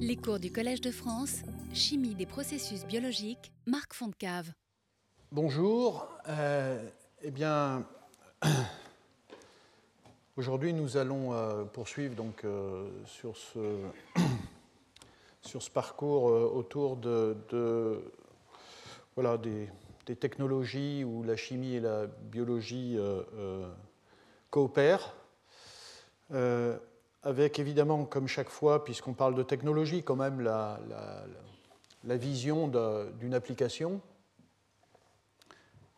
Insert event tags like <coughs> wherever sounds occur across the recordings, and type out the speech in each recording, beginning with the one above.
Les cours du Collège de France, Chimie des processus biologiques, Marc Fontcave. Bonjour. Euh, eh bien, <clears throat> aujourd'hui, nous allons euh, poursuivre donc, euh, sur, ce, <clears throat> sur ce parcours autour de, voilà, des, des, technologies où la chimie et la biologie coopèrent avec évidemment, comme chaque fois, puisqu'on parle de technologie, quand même la, la, vision d'une application.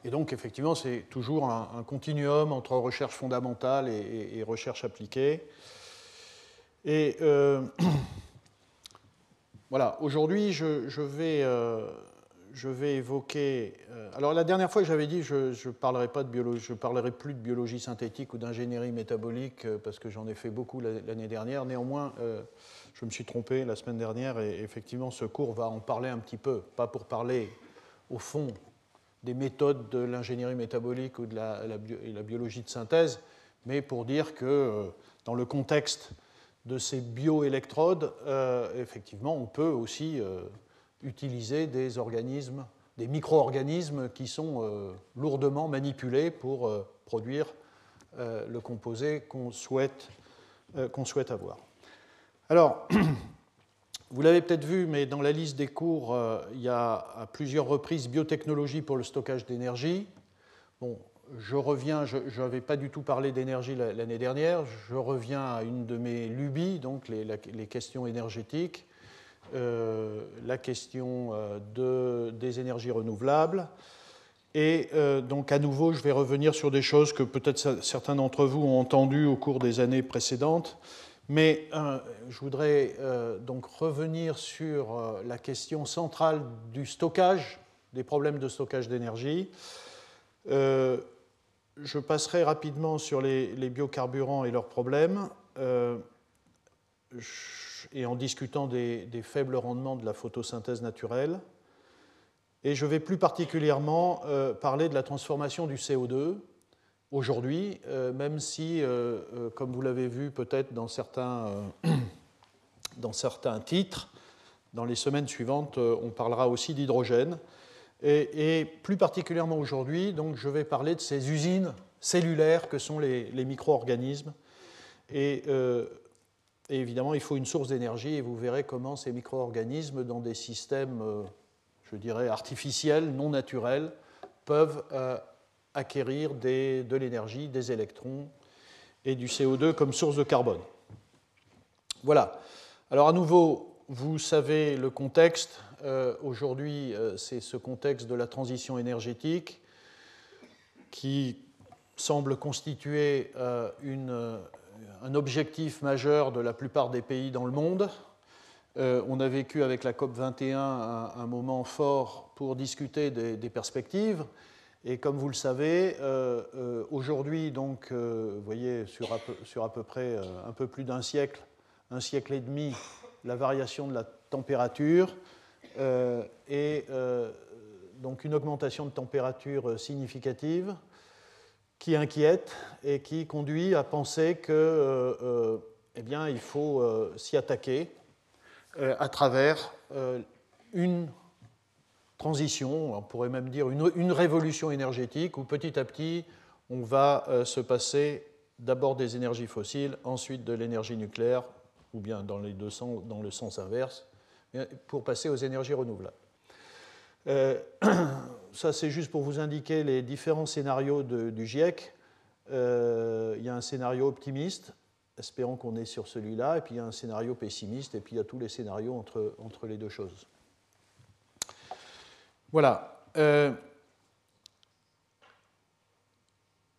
Et donc, effectivement, c'est toujours un, continuum entre recherche fondamentale et, recherche appliquée. Et euh, <clears throat> voilà, aujourd'hui, je, je, vais euh, je vais évoquer. Euh, alors la dernière fois, j'avais dit je ne parlerai pas de biologie, je parlerai plus de biologie synthétique ou d'ingénierie métabolique euh, parce que j'en ai fait beaucoup l'année dernière. Néanmoins, euh, je me suis trompé la semaine dernière et effectivement, ce cours va en parler un petit peu, pas pour parler au fond des méthodes de l'ingénierie métabolique ou de la, la, biologie de synthèse, mais pour dire que dans le contexte de ces bioélectrodes, effectivement, on peut aussi utiliser des organismes, des micro-organismes qui sont euh, lourdement manipulés pour euh, produire euh, le composé qu'on souhaite, qu'on souhaite avoir. Alors, <clears throat> vous l'avez peut-être vu, mais dans la liste des cours, il y a à plusieurs reprises biotechnologie pour le stockage d'énergie. Bon, je reviens, je n'avais pas du tout parlé d'énergie l'année dernière, je reviens à une de mes lubies, donc les, les questions énergétiques. Euh, la question euh, de, des énergies renouvelables. Et euh, donc à nouveau, je vais revenir sur des choses que peut-être certains d'entre vous ont entendues au cours des années précédentes. Mais je voudrais donc revenir sur la question centrale du stockage, des problèmes de stockage d'énergie. je passerai rapidement sur les, les, biocarburants et leurs problèmes. Je, et en discutant des, faibles rendements de la photosynthèse naturelle. Et je vais plus particulièrement euh, parler de la transformation du CO2 aujourd'hui, euh, même si, euh, comme vous l'avez vu peut-être dans certains, <clears throat> dans certains titres, dans les semaines suivantes, on parlera aussi d'hydrogène. Et, plus particulièrement aujourd'hui, donc, je vais parler de ces usines cellulaires que sont les, les micro-organismes. Et et évidemment, il faut une source d'énergie et vous verrez comment ces micro-organismes, dans des systèmes, euh, je dirais, artificiels, non naturels, peuvent euh, acquérir de l'énergie, des électrons et du CO2 comme source de carbone. Voilà. Alors à nouveau, vous savez le contexte. Euh, aujourd'hui, c'est ce contexte de la transition énergétique qui semble constituer une un objectif majeur de la plupart des pays dans le monde. Euh, on a vécu avec la COP 21 un, moment fort pour discuter des, perspectives. Et comme vous le savez, euh, euh, aujourd'hui, donc, vous voyez, sur à, peu, sur à peu près un peu plus d'un siècle, un siècle et demi, la variation de la température et donc une augmentation de température significative qui inquiète et qui conduit à penser que, euh, euh, eh bien, il faut euh, s'y attaquer à travers une transition, on pourrait même dire une, une, révolution énergétique, où petit à petit, on va se passer d'abord des énergies fossiles, ensuite de l'énergie nucléaire, ou bien dans, les deux sens, dans le sens inverse, pour passer aux énergies renouvelables. <clears throat> Euh, ça, c'est juste pour vous indiquer les différents scénarios du GIEC. Euh, il y a un scénario optimiste, espérons qu'on est sur celui-là, et puis il y a un scénario pessimiste, et puis il y a tous les scénarios entre, entre les deux choses. Voilà. Euh,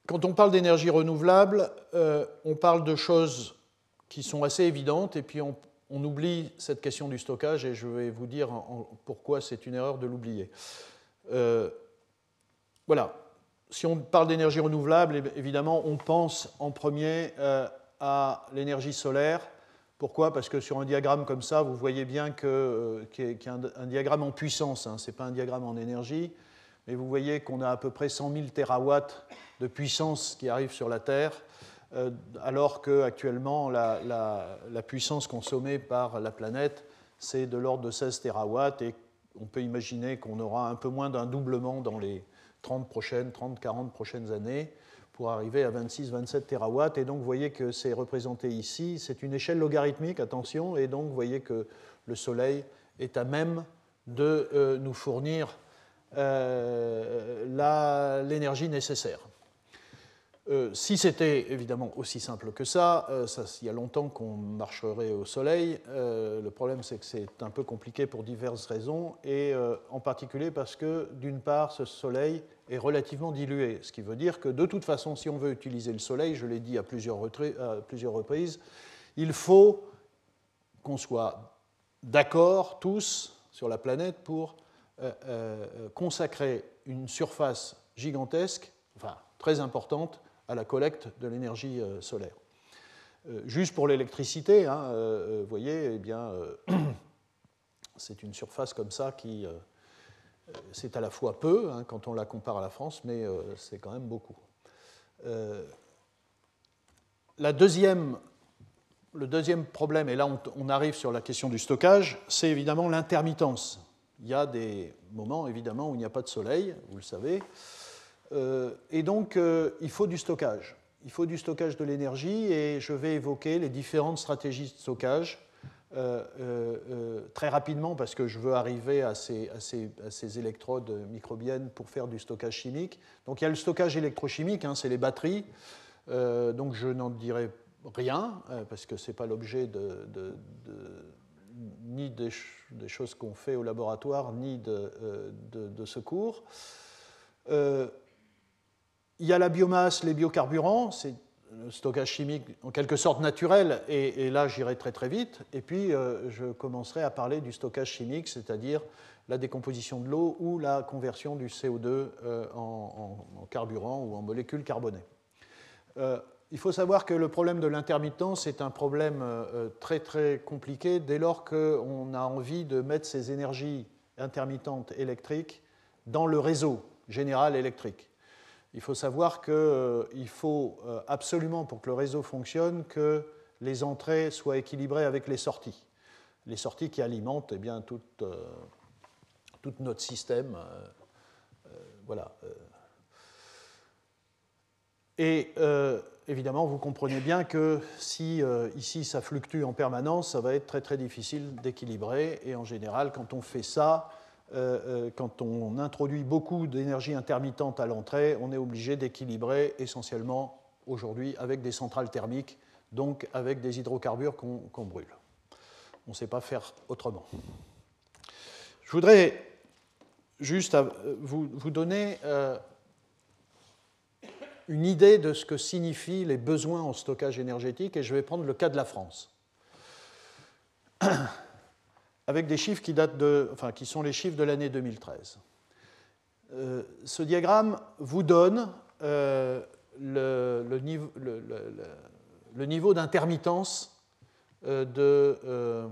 quand on parle d'énergie renouvelable, on parle de choses qui sont assez évidentes, et puis on oublie cette question du stockage et je vais vous dire pourquoi c'est une erreur de l'oublier. Euh, voilà, si on parle d'énergie renouvelable, évidemment, on pense en premier euh, à l'énergie solaire. Pourquoi? Parce que sur un diagramme comme ça, vous voyez bien euh, qu'il y a un, diagramme en puissance, hein. ce n'est pas un diagramme en énergie, mais vous voyez qu'on a à peu près 100 000 terawatts de puissance qui arrivent sur la Terre. Euh, alors qu'actuellement, la, la, puissance consommée par la planète, c'est de l'ordre de 16 terawatts et on peut imaginer qu'on aura un peu moins d'un doublement dans les 30 prochaines, 30, 40 prochaines années pour arriver à 26-27 terawatts. Et donc, vous voyez que c'est représenté ici. C'est une échelle logarithmique, attention. Et donc, vous voyez que le Soleil est à même de euh, nous fournir euh, l'énergie nécessaire. Euh, si c'était évidemment aussi simple que ça, euh, ça il y a longtemps qu'on marcherait au soleil. Euh, le problème, c'est que c'est un peu compliqué pour diverses raisons, et en particulier parce que, d'une part, ce soleil est relativement dilué, ce qui veut dire que, de toute façon, si on veut utiliser le soleil, je l'ai dit à plusieurs reprises, il faut qu'on soit d'accord tous sur la planète pour consacrer une surface gigantesque, enfin très importante, à la collecte de l'énergie euh, solaire. Euh, juste pour l'électricité, hein, euh, vous voyez, eh <clears throat> c'est une surface comme ça qui, c'est à la fois peu hein, quand on la compare à la France, mais c'est quand même beaucoup. la deuxième, le deuxième problème, et là on, on arrive sur la question du stockage, c'est évidemment l'intermittence. Il y a des moments, évidemment, où il n'y a pas de soleil, vous le savez. Euh, et donc, euh, il faut du stockage. Il faut du stockage de l'énergie et je vais évoquer les différentes stratégies de stockage euh, très rapidement parce que je veux arriver à ces, électrodes microbiennes pour faire du stockage chimique. Donc, il y a le stockage électrochimique, hein, c'est les batteries. donc, je n'en dirai rien parce que ce n'est pas l'objet ni des, choses qu'on fait au laboratoire, ni de ce cours. Il y a la biomasse, les biocarburants, c'est le stockage chimique en quelque sorte naturel, et, là j'irai très très vite. Et puis euh, je commencerai à parler du stockage chimique, c'est-à-dire la décomposition de l'eau ou la conversion du CO2 euh, en, carburant ou en molécules carbonées. Euh, il faut savoir que le problème de l'intermittence est un problème très très compliqué dès lors qu'on a envie de mettre ces énergies intermittentes électriques dans le réseau général électrique. Il faut savoir qu'il euh, faut euh, absolument, pour que le réseau fonctionne, que les entrées soient équilibrées avec les sorties. Les sorties qui alimentent eh bien, tout, euh, tout, notre système. voilà. Et évidemment, vous comprenez bien que si ici ça fluctue en permanence, ça va être très très difficile d'équilibrer. Et en général, quand on fait ça, quand on introduit beaucoup d'énergie intermittente à l'entrée, on est obligé d'équilibrer essentiellement aujourd'hui avec des centrales thermiques, donc avec des hydrocarbures qu'on brûle. On ne sait pas faire autrement. Je voudrais juste euh, vous, donner une idée de ce que signifient les besoins en stockage énergétique, et je vais prendre le cas de la France <clears throat> avec des chiffres qui, datent de, enfin, qui sont les chiffres de l'année 2013. Euh, ce diagramme vous donne euh, le, niveau, le, niveau d'intermittence euh,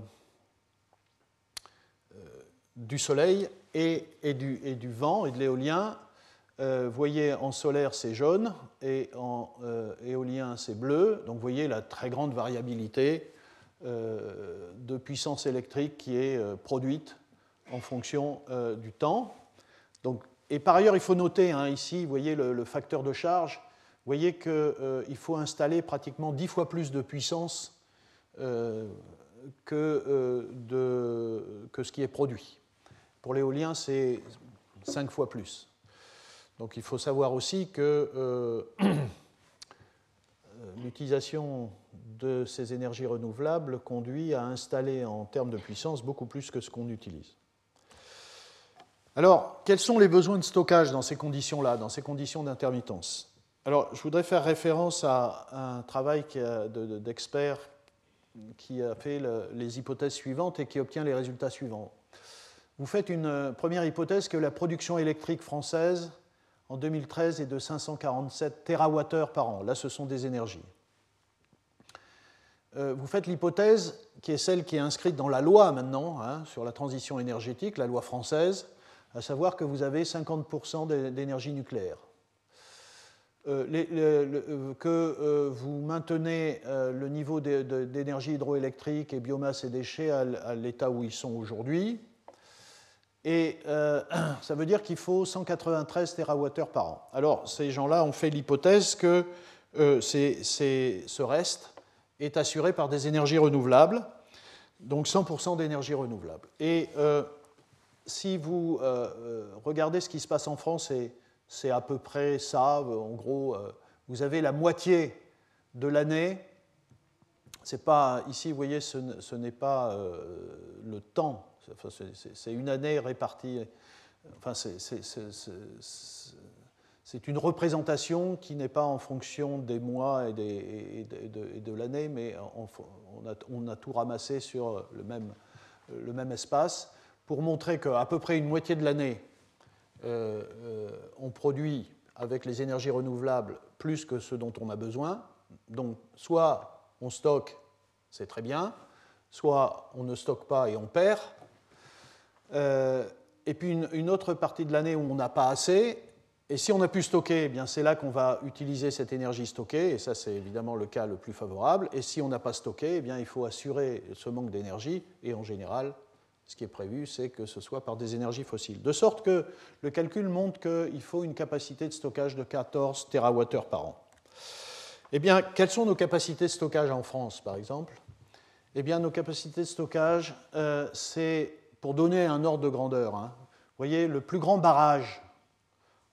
du Soleil et, du, et, du, vent et de l'éolien. vous voyez, en solaire, c'est jaune et en éolien, c'est bleu. Donc, vous voyez la très grande variabilité de puissance électrique qui est euh, produite en fonction euh, du temps. Donc, et par ailleurs, il faut noter hein, ici, vous voyez le, facteur de charge, vous voyez qu'il faut installer pratiquement 10 fois plus de puissance que ce qui est produit. Pour l'éolien, c'est 5 fois plus. Donc il faut savoir aussi que <clears throat> l'utilisation de ces énergies renouvelables conduit à installer en termes de puissance beaucoup plus que ce qu'on utilise. Alors, quels sont les besoins de stockage dans ces conditions-là, dans ces conditions d'intermittence? Alors, je voudrais faire référence à un travail d'experts qui a fait les hypothèses suivantes et qui obtient les résultats suivants. Vous faites une première hypothèse que la production électrique française en 2013 est de 547 TWh par an. Là, ce sont des énergies. Euh, vous faites l'hypothèse qui est celle qui est inscrite dans la loi maintenant hein, sur la transition énergétique, la loi française, à savoir que vous avez 50% d'énergie nucléaire. que vous maintenez le niveau d'énergie hydroélectrique et biomasse et déchets à l'état où ils sont aujourd'hui. Et <clears throat> ça veut dire qu'il faut 193 TWh par an. Alors, ces gens-là ont fait l'hypothèse que ce reste est assuré par des énergies renouvelables, donc 100% d'énergie renouvelable. Et euh, si vous euh, euh, regardez ce qui se passe en France, c'est à peu près ça. En gros, vous avez la moitié de l'année. C'est pas ici, vous voyez, ce, n'est pas le temps. c'est une année répartie. Enfin, c'est une représentation qui n'est pas en fonction des mois et, de, l'année, mais on, a, tout ramassé sur le même, espace pour montrer qu'à peu près une moitié de l'année, euh, euh, on produit avec les énergies renouvelables plus que ce dont on a besoin. Donc, soit on stocke, c'est très bien, soit on ne stocke pas et on perd. Euh, et puis une, autre partie de l'année où on n'a pas assez, et si on a pu stocker, eh c'est là qu'on va utiliser cette énergie stockée, et ça c'est évidemment le cas le plus favorable. Et si on n'a pas stocké, eh bien, il faut assurer ce manque d'énergie, et en général, ce qui est prévu, c'est que ce soit par des énergies fossiles. De sorte que le calcul montre qu'il faut une capacité de stockage de 14 TWh par an. Eh bien, quelles sont nos capacités de stockage en France, par exemple? Eh bien, nos capacités de stockage, euh, c'est, pour donner un ordre de grandeur, hein, vous voyez, le plus grand barrage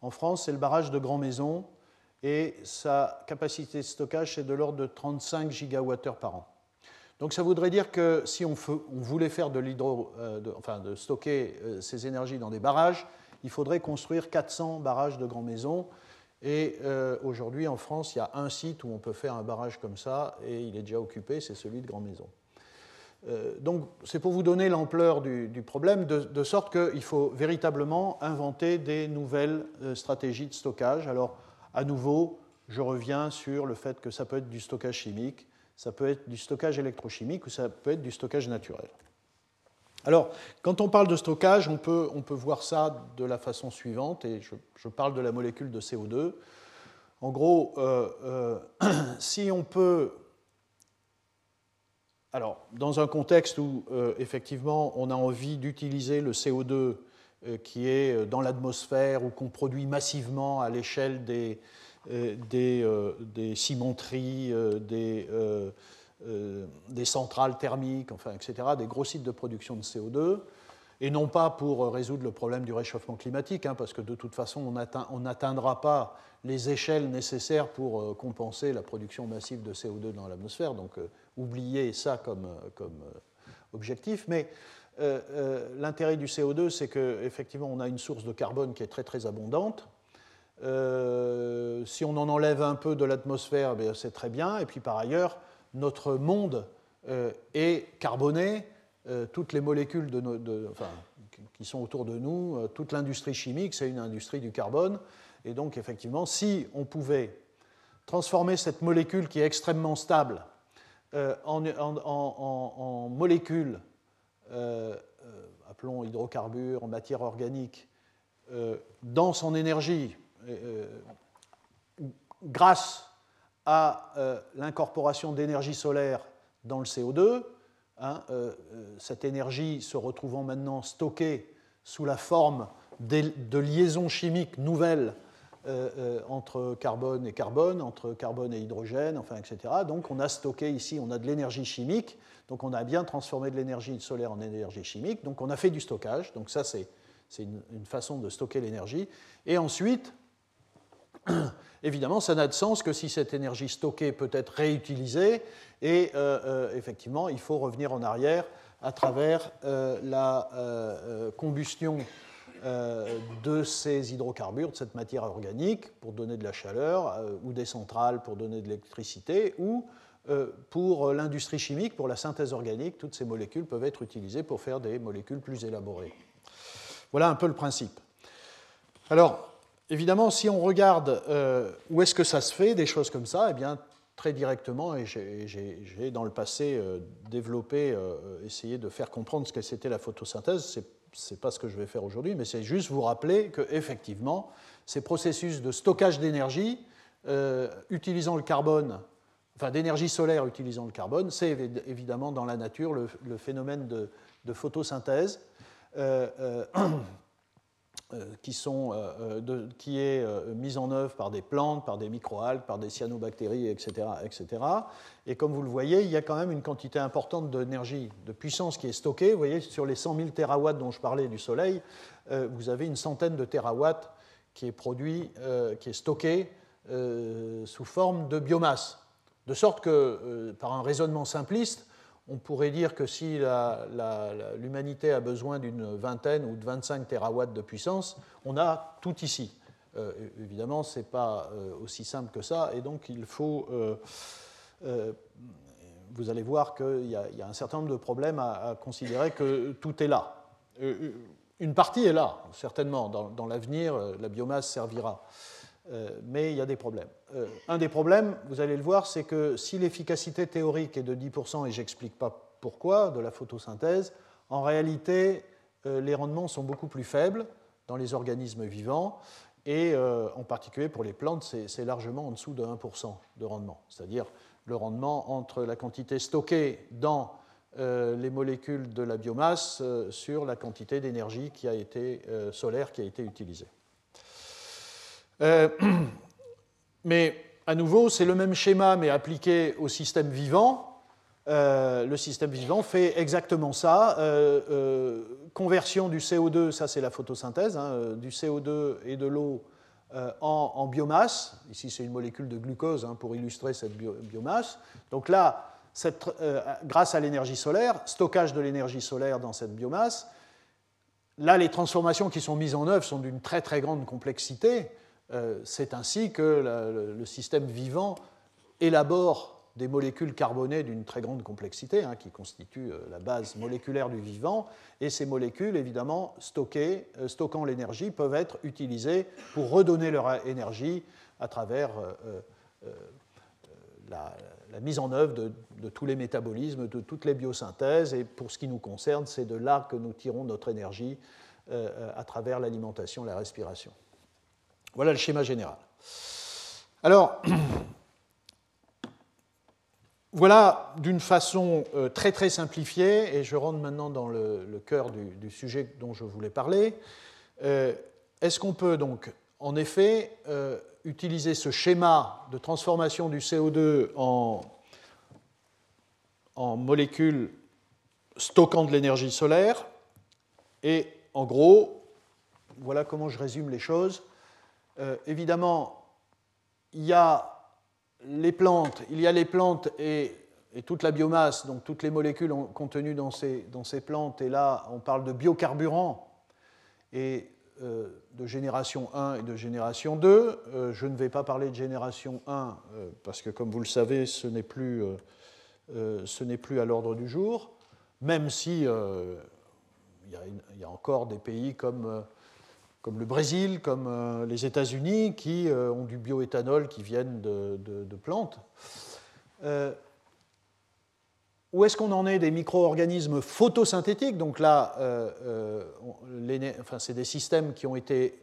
en France, c'est le barrage de Grand Maison et sa capacité de stockage est de l'ordre de 35 gigawattheures par an. Donc ça voudrait dire que si on, voulait faire de l'hydro, euh, enfin de stocker euh, ces énergies dans des barrages, il faudrait construire 400 barrages de Grand Maison. Et euh, aujourd'hui, en France, il y a un site où on peut faire un barrage comme ça, et il est déjà occupé, c'est celui de Grand Maison. Euh, donc c'est pour vous donner l'ampleur du, problème, de, sorte qu'il faut véritablement inventer des nouvelles euh, stratégies de stockage. Alors à nouveau, je reviens sur le fait que ça peut être du stockage chimique, ça peut être du stockage électrochimique ou ça peut être du stockage naturel. Alors, quand on parle de stockage, on peut, on peut voir ça de la façon suivante, et je, parle de la molécule de CO2. En gros, euh, <clears throat> si on peut alors, dans un contexte où, euh, effectivement, on a envie d'utiliser le CO2 euh, qui est euh, dans l'atmosphère ou qu'on produit massivement à l'échelle des, cimenteries, des, des, centrales thermiques, enfin, etc., des gros sites de production de CO2, et non pas pour résoudre le problème du réchauffement climatique, hein, parce que de toute façon, on n'atteindra pas les échelles nécessaires pour compenser la production massive de CO2 dans l'atmosphère. Donc, oublier ça comme, comme euh, objectif, mais euh, euh, l'intérêt du CO2, c'est qu'effectivement, on a une source de carbone qui est très très abondante. si on en enlève un peu de l'atmosphère, ben, c'est très bien. Et puis par ailleurs, notre monde est carboné. toutes les molécules qui sont autour de nous, toute l'industrie chimique, c'est une industrie du carbone. Et donc, effectivement, si on pouvait transformer cette molécule qui est extrêmement stable euh, en, molécules, euh, euh, appelons hydrocarbures, en matière organique, dans son énergie, grâce à l'incorporation d'énergie solaire dans le CO2, hein, cette énergie se retrouvant maintenant stockée sous la forme de liaisons chimiques nouvelles entre carbone et carbone, entre carbone et hydrogène, enfin, etc. Donc on a stocké ici, on a de l'énergie chimique, donc on a bien transformé de l'énergie solaire en énergie chimique, donc on a fait du stockage, donc ça c'est une, façon de stocker l'énergie. Et ensuite, <clears throat> évidemment, ça n'a de sens que si cette énergie stockée peut être réutilisée, et euh, effectivement, il faut revenir en arrière à travers la combustion euh, de ces hydrocarbures, de cette matière organique, pour donner de la chaleur, euh, ou des centrales pour donner de l'électricité, ou euh, pour l'industrie chimique, pour la synthèse organique, toutes ces molécules peuvent être utilisées pour faire des molécules plus élaborées. Voilà un peu le principe. Alors, évidemment, si on regarde où est-ce que ça se fait, des choses comme ça, eh bien, très directement, et j'ai dans le passé développé, essayé de faire comprendre ce que c'était la photosynthèse, c'est ce n'est pas ce que je vais faire aujourd'hui, mais c'est juste vous rappeler qu'effectivement, ces processus de stockage d'énergie utilisant le carbone, enfin d'énergie solaire utilisant le carbone, c'est évidemment dans la nature le, phénomène de, photosynthèse. Euh, <clears throat> qui, sont, euh, euh, qui est mise en œuvre par des plantes, par des microalgues, par des cyanobactéries, etc., etc. Et comme vous le voyez, il y a quand même une quantité importante d'énergie, de puissance qui est stockée. Vous voyez, sur les 100 000 terawatts dont je parlais du Soleil, vous avez une centaine de terawatts qui est produit, qui est stocké sous forme de biomasse. De sorte que, par un raisonnement simpliste, on pourrait dire que si l'humanité a besoin d'une vingtaine ou de 25 terawatts de puissance, on a tout ici. Euh, évidemment, ce n'est pas euh, aussi simple que ça, et donc il faut. Euh, vous allez voir qu'il y, a un certain nombre de problèmes à, considérer que tout est là. une partie est là, certainement. dans l'avenir, la biomasse servira. Euh, mais il y a des problèmes. Euh, un des problèmes, vous allez le voir, c'est que si l'efficacité théorique est de 10%, et j'explique pas pourquoi, de la photosynthèse, en réalité, euh, les rendements sont beaucoup plus faibles dans les organismes vivants, et en particulier pour les plantes, c'est largement en dessous de 1% de rendement, c'est-à-dire le rendement entre la quantité stockée dans les molécules de la biomasse sur la quantité d'énergie qui a été solaire qui a été utilisée. Euh, <clears throat> mais à nouveau, c'est le même schéma, mais appliqué au système vivant. Euh, le système vivant fait exactement ça. Euh, conversion du CO2, ça c'est la photosynthèse, hein, du CO2 et de l'eau en, biomasse. Ici c'est une molécule de glucose hein, pour illustrer cette biomasse. Donc là, grâce à l'énergie solaire, stockage de l'énergie solaire dans cette biomasse. Là, les transformations qui sont mises en œuvre sont d'une très très grande complexité. Euh, c'est ainsi que le système vivant élabore des molécules carbonées d'une très grande complexité, hein, qui constituent euh, la base moléculaire du vivant, et ces molécules, évidemment, stockées, euh, stockant l'énergie, peuvent être utilisées pour redonner leur énergie à travers la, mise en œuvre de, tous les métabolismes, de toutes les biosynthèses, et pour ce qui nous concerne, c'est de là que nous tirons notre énergie à travers l'alimentation, la respiration. Voilà le schéma général. Alors, <clears throat> voilà d'une façon euh, très très simplifiée, et je rentre maintenant dans le, cœur du, sujet dont je voulais parler. Euh, est-ce qu'on peut donc, en effet, euh, utiliser ce schéma de transformation du CO2 en, en molécules stockant de l'énergie solaire? Et en gros, voilà comment je résume les choses. Euh, évidemment, il y a les plantes, il y a les plantes et, toute la biomasse, donc toutes les molécules contenues dans ces, plantes, et là on parle de biocarburants et euh, de génération 1 et de génération 2. Euh, je ne vais pas parler de génération 1 parce que comme vous le savez, ce n'est plus, plus, à l'ordre du jour, même si il y, a encore des pays comme comme le Brésil, comme euh, les États-Unis, qui euh, ont du bioéthanol qui viennent de, plantes. Euh, où est-ce qu'on en est des micro-organismes photosynthétiques? Donc là, c'est des systèmes qui ont été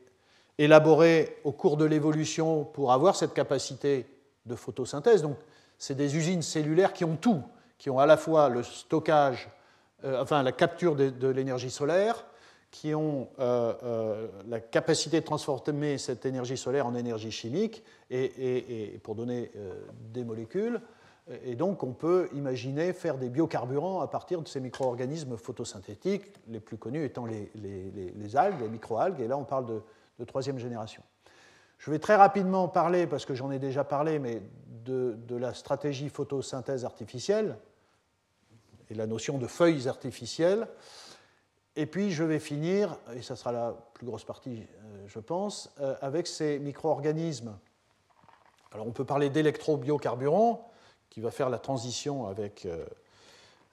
élaborés au cours de l'évolution pour avoir cette capacité de photosynthèse. Donc, c'est des usines cellulaires qui ont tout, qui ont à la fois le stockage, enfin la capture de l'énergie solaire, qui ont euh, euh, la capacité de transformer cette énergie solaire en énergie chimique et, pour donner euh, des molécules. Et donc, on peut imaginer faire des biocarburants à partir de ces micro-organismes photosynthétiques, les plus connus étant les, algues, les microalgues, et là, on parle de, troisième génération. Je vais très rapidement parler, parce que j'en ai déjà parlé, mais de la stratégie photosynthèse artificielle et la notion de feuilles artificielles. Et puis je vais finir, et ça sera la plus grosse partie, euh, je pense, euh, avec ces micro-organismes. Alors on peut parler d'électrobiocarburants, qui va faire la transition avec, euh,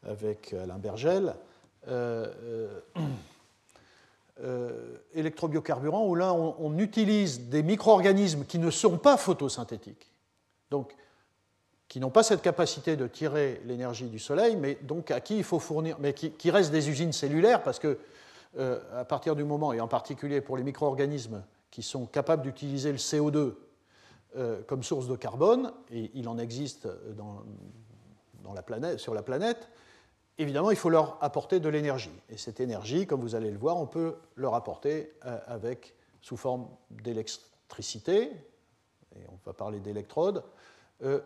avec Alain Bergel. électrobiocarburants, où là on, on utilise des micro-organismes qui ne sont pas photosynthétiques. Donc qui n'ont pas cette capacité de tirer l'énergie du Soleil, mais donc à qui il faut fournir, mais qui, restent des usines cellulaires, parce que euh, à partir du moment, et en particulier pour les micro-organismes qui sont capables d'utiliser le CO2 comme source de carbone, et il en existe dans, la planète, sur la planète, évidemment, il faut leur apporter de l'énergie. Et cette énergie, comme vous allez le voir, on peut leur apporter avec, sous forme d'électricité, et on va parler d'électrodes,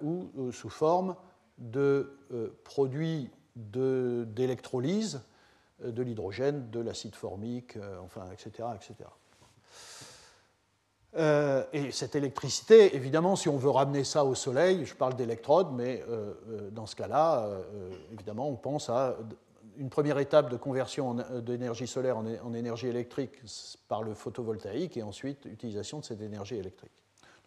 ou sous forme de produits d'électrolyse euh, de, l'hydrogène, de l'acide formique, euh, enfin, etc. etc. Euh, et cette électricité, évidemment, si on veut ramener ça au soleil, je parle d'électrodes, mais dans ce cas-là, évidemment, on pense à une première étape de conversion d'énergie solaire en, énergie électrique par le photovoltaïque et ensuite utilisation de cette énergie électrique.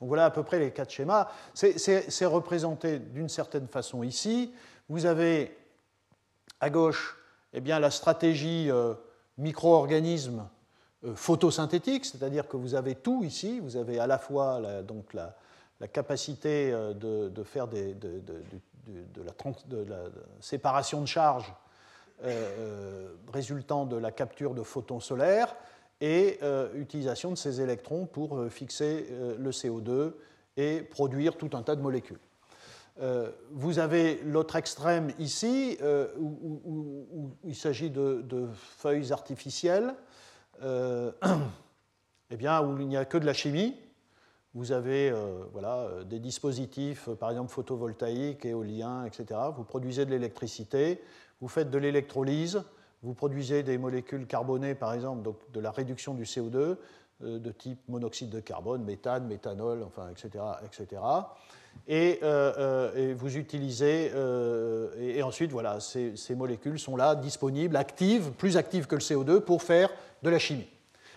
Donc voilà à peu près les quatre schémas. C'est représenté d'une certaine façon ici. Vous avez à gauche eh bien, la stratégie euh, micro-organisme euh, photosynthétique, c'est-à-dire que vous avez tout ici, vous avez à la fois la, capacité euh, de, faire des, de, la, séparation de charge résultant de la capture de photons solaires et utilisation de ces électrons pour fixer le CO2 et produire tout un tas de molécules. Euh, vous avez l'autre extrême ici, euh, où, il s'agit de, feuilles artificielles, euh, <clears throat> eh bien, où il n'y a que de la chimie. Vous avez voilà, des dispositifs, par exemple photovoltaïques, éoliens, etc. Vous produisez de l'électricité, vous faites de l'électrolyse, vous produisez des molécules carbonées, par exemple, donc de la réduction du CO2 de type monoxyde de carbone, méthane, méthanol, enfin, etc. etc et, euh, euh, et vous utilisez, euh, et, ensuite, voilà, ces, molécules sont là, disponibles, actives, plus actives que le CO2 pour faire de la chimie.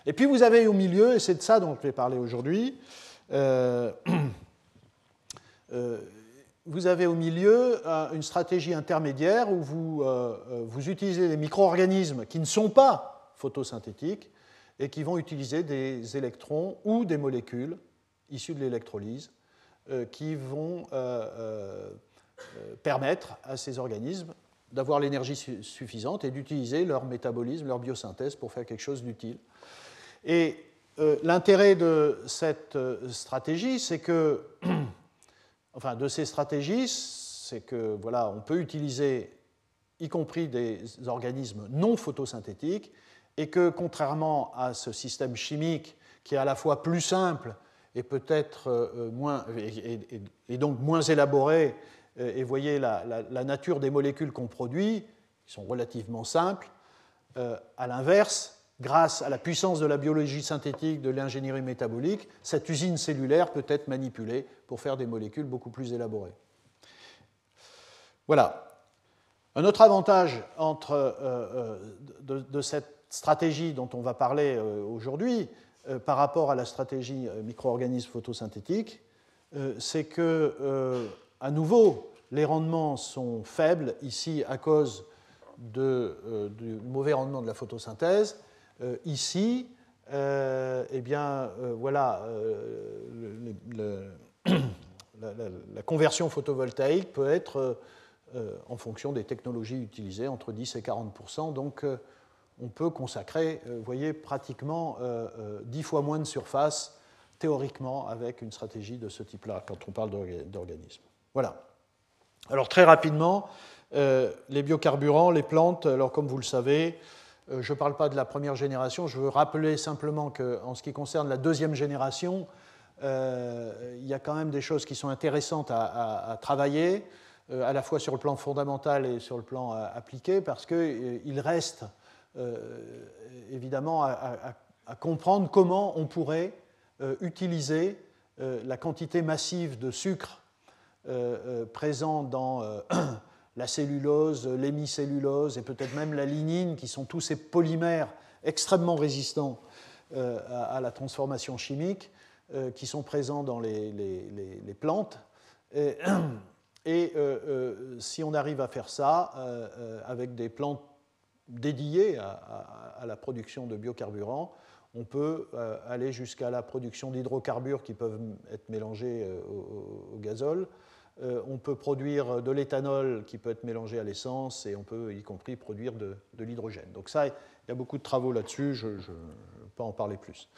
Et puis vous avez au milieu, et c'est de ça dont je vais parler aujourd'hui, <clears throat> vous avez au milieu une stratégie intermédiaire où vous, vous utilisez des micro-organismes qui ne sont pas photosynthétiques et qui vont utiliser des électrons ou des molécules issues de l'électrolyse euh, qui vont euh, euh, permettre à ces organismes d'avoir l'énergie suffisante et d'utiliser leur métabolisme, leur biosynthèse pour faire quelque chose d'utile. Et l'intérêt de cette stratégie, c'est que, <clears throat> enfin, de ces stratégies, c'est que, voilà, on peut utiliser, y compris des organismes non photosynthétiques, et que, contrairement à ce système chimique qui est à la fois plus simple et peut-être euh, moins, et, donc moins élaboré. Euh, et voyez la, nature des molécules qu'on produit, qui sont relativement simples. Euh, à l'inverse, grâce à la puissance de la biologie synthétique, de l'ingénierie métabolique, cette usine cellulaire peut être manipulée pour faire des molécules beaucoup plus élaborées. Voilà. Un autre avantage entre, de, cette stratégie dont on va parler aujourd'hui, euh, par rapport à la stratégie euh, micro-organismes photosynthétiques, euh, c'est que, à nouveau, les rendements sont faibles ici à cause du mauvais rendement de la photosynthèse. Ici, eh bien, voilà, la, conversion photovoltaïque peut être, en fonction des technologies utilisées, entre 10 et 40% Donc, on peut consacrer, euh, voyez, pratiquement euh, euh, dix fois moins de surface théoriquement avec une stratégie de ce type-là quand on parle d'organismes. Voilà. Alors très rapidement, les biocarburants, les plantes, alors comme vous le savez, je ne parle pas de la première génération, je veux rappeler simplement qu'en ce qui concerne la deuxième génération, il y a quand même des choses qui sont intéressantes à, travailler, à la fois sur le plan fondamental et sur le plan appliqué, parce qu'il reste euh, évidemment à, comprendre comment on pourrait euh, utiliser euh, la quantité massive de sucre présent dans <clears throat> la cellulose, l'hémicellulose et peut-être même la lignine, qui sont tous ces polymères extrêmement résistants à, la transformation chimique, qui sont présents dans les, plantes. Et, <clears throat> et si on arrive à faire ça avec des plantes dédié à, la production de biocarburants, on peut euh, aller jusqu'à la production d'hydrocarbures qui peuvent être mélangés euh, au, gazole. Euh, on peut produire de l'éthanol qui peut être mélangé à l'essence et on peut y compris produire de, l'hydrogène. Donc ça, il y a beaucoup de travaux là-dessus, je ne vais pas en parler plus.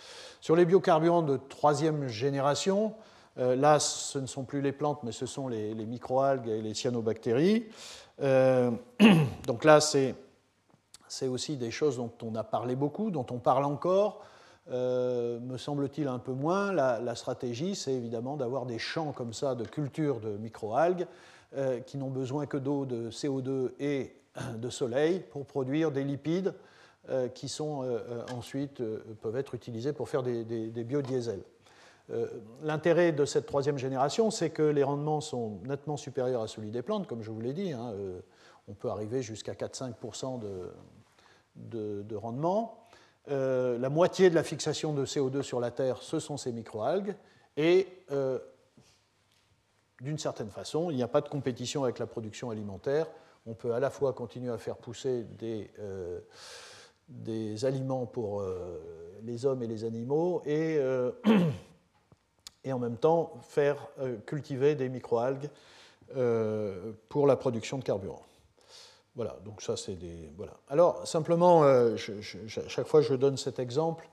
Sur les biocarburants de troisième génération, là, ce ne sont plus les plantes, mais ce sont les, les microalgues et les cyanobactéries. <clears throat> donc là, c'est aussi des choses dont on a parlé beaucoup, dont on parle encore. Euh, me semble-t-il un peu moins. La, stratégie, c'est évidemment d'avoir des champs comme ça de culture de microalgues euh, qui n'ont besoin que d'eau, de CO2 et de soleil pour produire des lipides euh, qui sont ensuite peuvent être utilisés pour faire des, biodiesels. L'intérêt de cette troisième génération, c'est que les rendements sont nettement supérieurs à celui des plantes, comme je vous l'ai dit. Hein, on peut arriver jusqu'à 4-5% de, de, rendement. Euh, la moitié de la fixation de CO2 sur la Terre, ce sont ces microalgues, et euh, d'une certaine façon, il n'y a pas de compétition avec la production alimentaire. On peut à la fois continuer à faire pousser des, euh, aliments pour les hommes et les animaux, et, <clears throat> et en même temps faire cultiver des microalgues pour la production de carburant. Voilà, donc ça c'est des. Voilà. Alors, simplement, euh, chaque fois je donne cet exemple,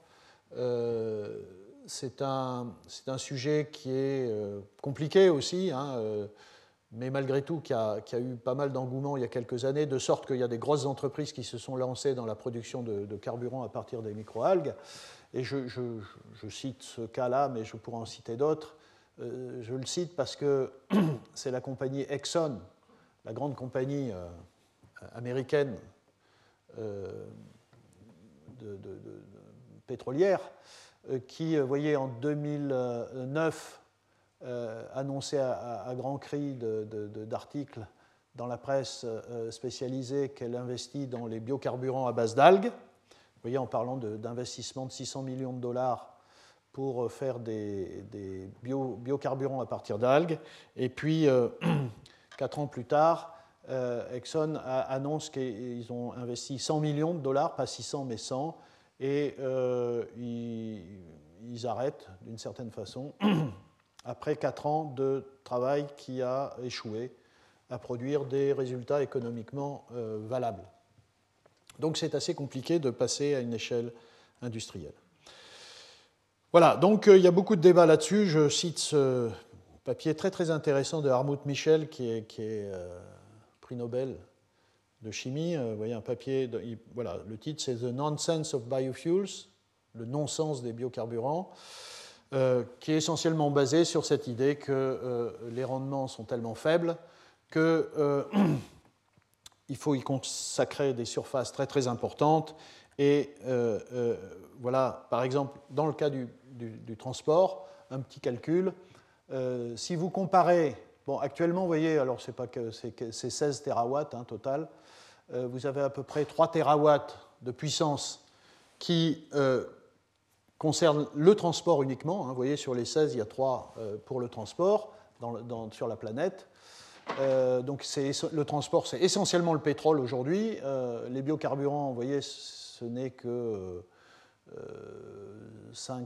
euh, c'est un, un, sujet qui est euh, compliqué aussi, hein, mais malgré tout qui a, qui a, eu pas mal d'engouement il y a quelques années, de sorte qu'il y a des grosses entreprises qui se sont lancées dans la production de, carburant à partir des microalgues. Et je, je cite ce cas-là, mais je pourrais en citer d'autres. je le cite parce que <clears throat> c'est la compagnie Exxon, la grande compagnie américaine euh, pétrolière euh, qui, vous euh, voyez, en 2009 annonçait à, à, grands cris d'articles dans la presse spécialisée qu'elle investit dans les biocarburants à base d'algues. Voyez, en parlant d'investissement de, 600 millions de dollars pour faire des, biocarburants à partir d'algues. Et puis, <clears throat> quatre ans plus tard, euh, Exxon annonce qu'ils ont investi 100 millions de dollars, pas 600 mais 100, et euh, ils, arrêtent d'une certaine façon <clears throat> après 4 ans de travail qui a échoué à produire des résultats économiquement euh, valables. Donc c'est assez compliqué de passer à une échelle industrielle. Voilà, donc il y a beaucoup de débats là-dessus. Je cite ce papier très très intéressant de Harmut Michel qui est, qui est prix Nobel de chimie. Euh, vous voyez un papier, voilà, le titre c'est The Nonsense of Biofuels, le non-sens des biocarburants, euh, qui est essentiellement basé sur cette idée que euh, les rendements sont tellement faibles qu'il <clears throat> faut y consacrer des surfaces très très importantes. Et voilà, par exemple, dans le cas du transport, un petit calcul. si vous comparez Bon, actuellement, vous voyez, alors c'est pas que c'est 16 terawatts hein, total. Euh, vous avez à peu près 3 terawatts de puissance qui euh, concernent le transport uniquement. Hein. vous voyez, sur les 16, il y a 3 euh, pour le transport sur la planète. donc le transport, c'est essentiellement le pétrole aujourd'hui. les biocarburants, vous voyez, ce n'est que 5%,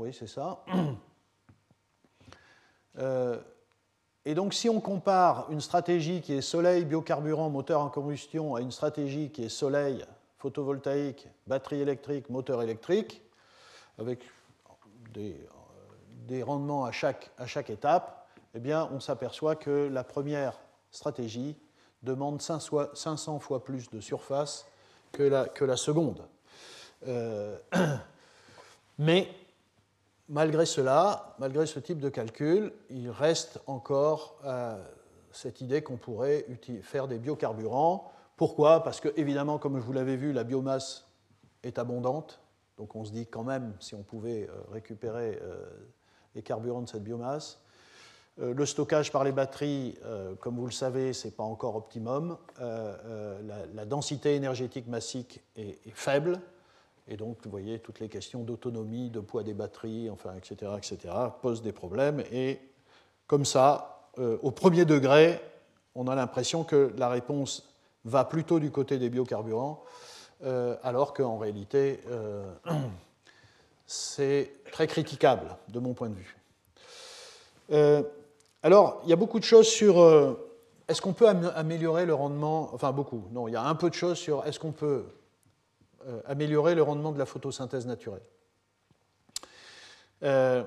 oui, c'est ça. <clears throat> Et donc, si on compare une stratégie qui est soleil, biocarburant, moteur en combustion à une stratégie qui est soleil, photovoltaïque, batterie électrique, moteur électrique, avec des, rendements à chaque, à chaque étape, eh bien, on s'aperçoit que la première stratégie demande 500 fois plus de surface que la, que la seconde. Euh, <clears throat> mais malgré cela, malgré ce type de calcul, il reste encore euh, cette idée qu'on pourrait faire des biocarburants. Pourquoi? Parce que, évidemment, comme je vous l'avais vu, la biomasse est abondante. Donc on se dit quand même, si on pouvait euh, récupérer euh, les carburants de cette biomasse. Le stockage par les batteries, comme vous le savez, ce n'est pas encore optimum. La, densité énergétique massique est faible, et donc, vous voyez, toutes les questions d'autonomie, de poids des batteries, enfin, etc., etc., posent des problèmes. Et comme ça, euh, au premier degré, on a l'impression que la réponse va plutôt du côté des biocarburants, euh, alors qu'en réalité, euh, <clears throat> c'est très critiquable de mon point de vue. alors, il y a beaucoup de choses sur est-ce qu'on peut améliorer le rendement, enfin beaucoup, non, il y a un peu de choses sur est-ce qu'on peut améliorer le rendement de la photosynthèse naturelle. Euh,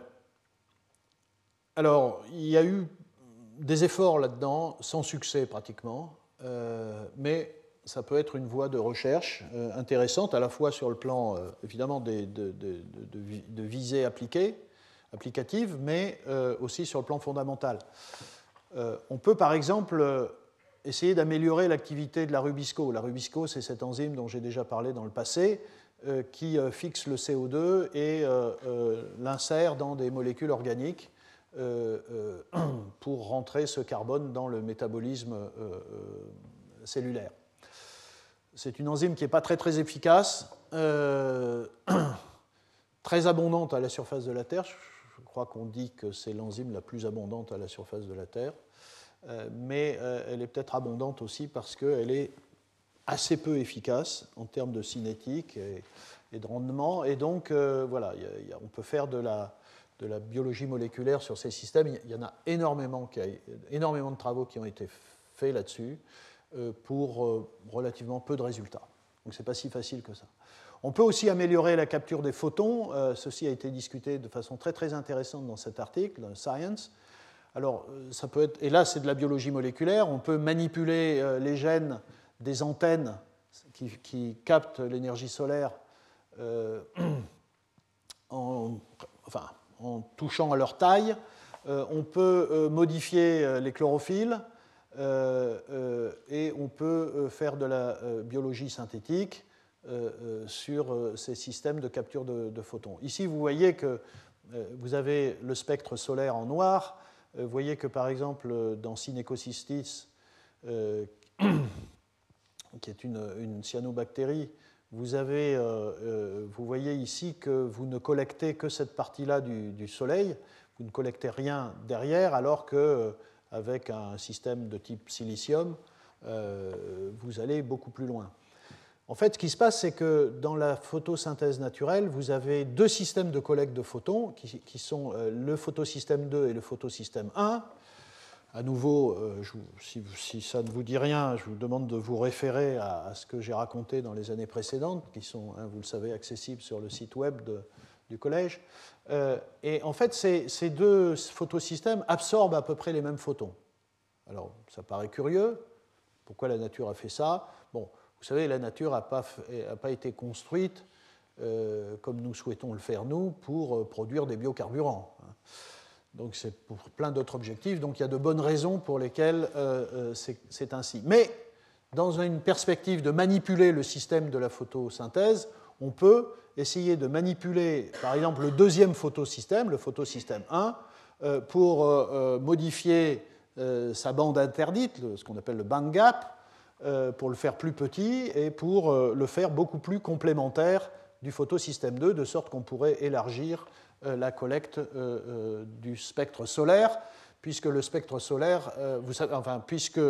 alors, il y a eu des efforts là-dedans, sans succès pratiquement, mais ça peut être une voie de recherche intéressante, à la fois sur le plan, évidemment, de, de, visée appliquée, applicative, mais aussi sur le plan fondamental. on peut, par exemple, essayer d'améliorer l'activité de la Rubisco. La Rubisco, c'est cette enzyme dont j'ai déjà parlé dans le passé, euh, qui euh, fixe le CO2 et euh, l'insère dans des molécules organiques <clears throat> pour rentrer ce carbone dans le métabolisme cellulaire. C'est une enzyme qui n'est pas très très efficace, <clears throat> très abondante à la surface de la Terre. Je crois qu'on dit que c'est l'enzyme la plus abondante à la surface de la Terre. Euh, mais euh, elle est peut-être abondante aussi parce qu'elle est assez peu efficace en termes de cinétique et, de rendement. Et donc, euh, voilà, on peut faire de la, biologie moléculaire sur ces systèmes. Il y en a énormément, énormément de travaux qui ont été faits là-dessus pour relativement peu de résultats. Donc, ce n'est pas si facile que ça. On peut aussi améliorer la capture des photons. ceci a été discuté de façon très très intéressante dans cet article, Science. Alors, euh, ça peut être, et là, c'est de la biologie moléculaire. On peut manipuler euh, les gènes des antennes qui, captent l'énergie solaire euh, <clears throat> en, en, touchant à leur taille. on peut modifier les chlorophylles et on peut faire de la biologie synthétique sur ces systèmes de capture de, photons. Ici, vous voyez que vous avez le spectre solaire en noir vous euh, voyez que par exemple dans Synecocystis, euh, qui est une, cyanobactérie, vous, euh, vous voyez ici que vous ne collectez que cette partie-là du, Soleil, vous ne collectez rien derrière, alors qu'avec un système de type silicium, vous allez beaucoup plus loin. En fait, ce qui se passe, c'est que dans la photosynthèse naturelle, vous avez deux systèmes de collecte de photons, qui, sont euh, le photosystème 2 et le photosystème 1. À nouveau, euh, si, ça ne vous dit rien, je vous demande de vous référer à, ce que j'ai raconté dans les années précédentes, qui sont, hein, vous le savez, accessibles sur le site web du collège. Euh, et en fait, ces, ces, deux photosystèmes absorbent à peu près les mêmes photons. Alors, ça paraît curieux. Pourquoi la nature a fait ça? Bon, vous savez, la nature n'a pas, été construite euh, comme nous souhaitons le faire nous pour euh, produire des biocarburants. Hein. Donc c'est pour plein d'autres objectifs. Donc il y a de bonnes raisons pour lesquelles euh, c'est ainsi. Mais dans une perspective de manipuler le système de la photosynthèse, on peut essayer de manipuler, par exemple, le deuxième photosystème, le photosystème 1, pour modifier sa bande interdite, ce qu'on appelle le band gap, pour le faire plus petit et pour euh, le faire beaucoup plus complémentaire du photosystème 2, de sorte qu'on pourrait élargir euh, la collecte du spectre solaire, puisque le spectre solaire, vous savez, enfin, puisque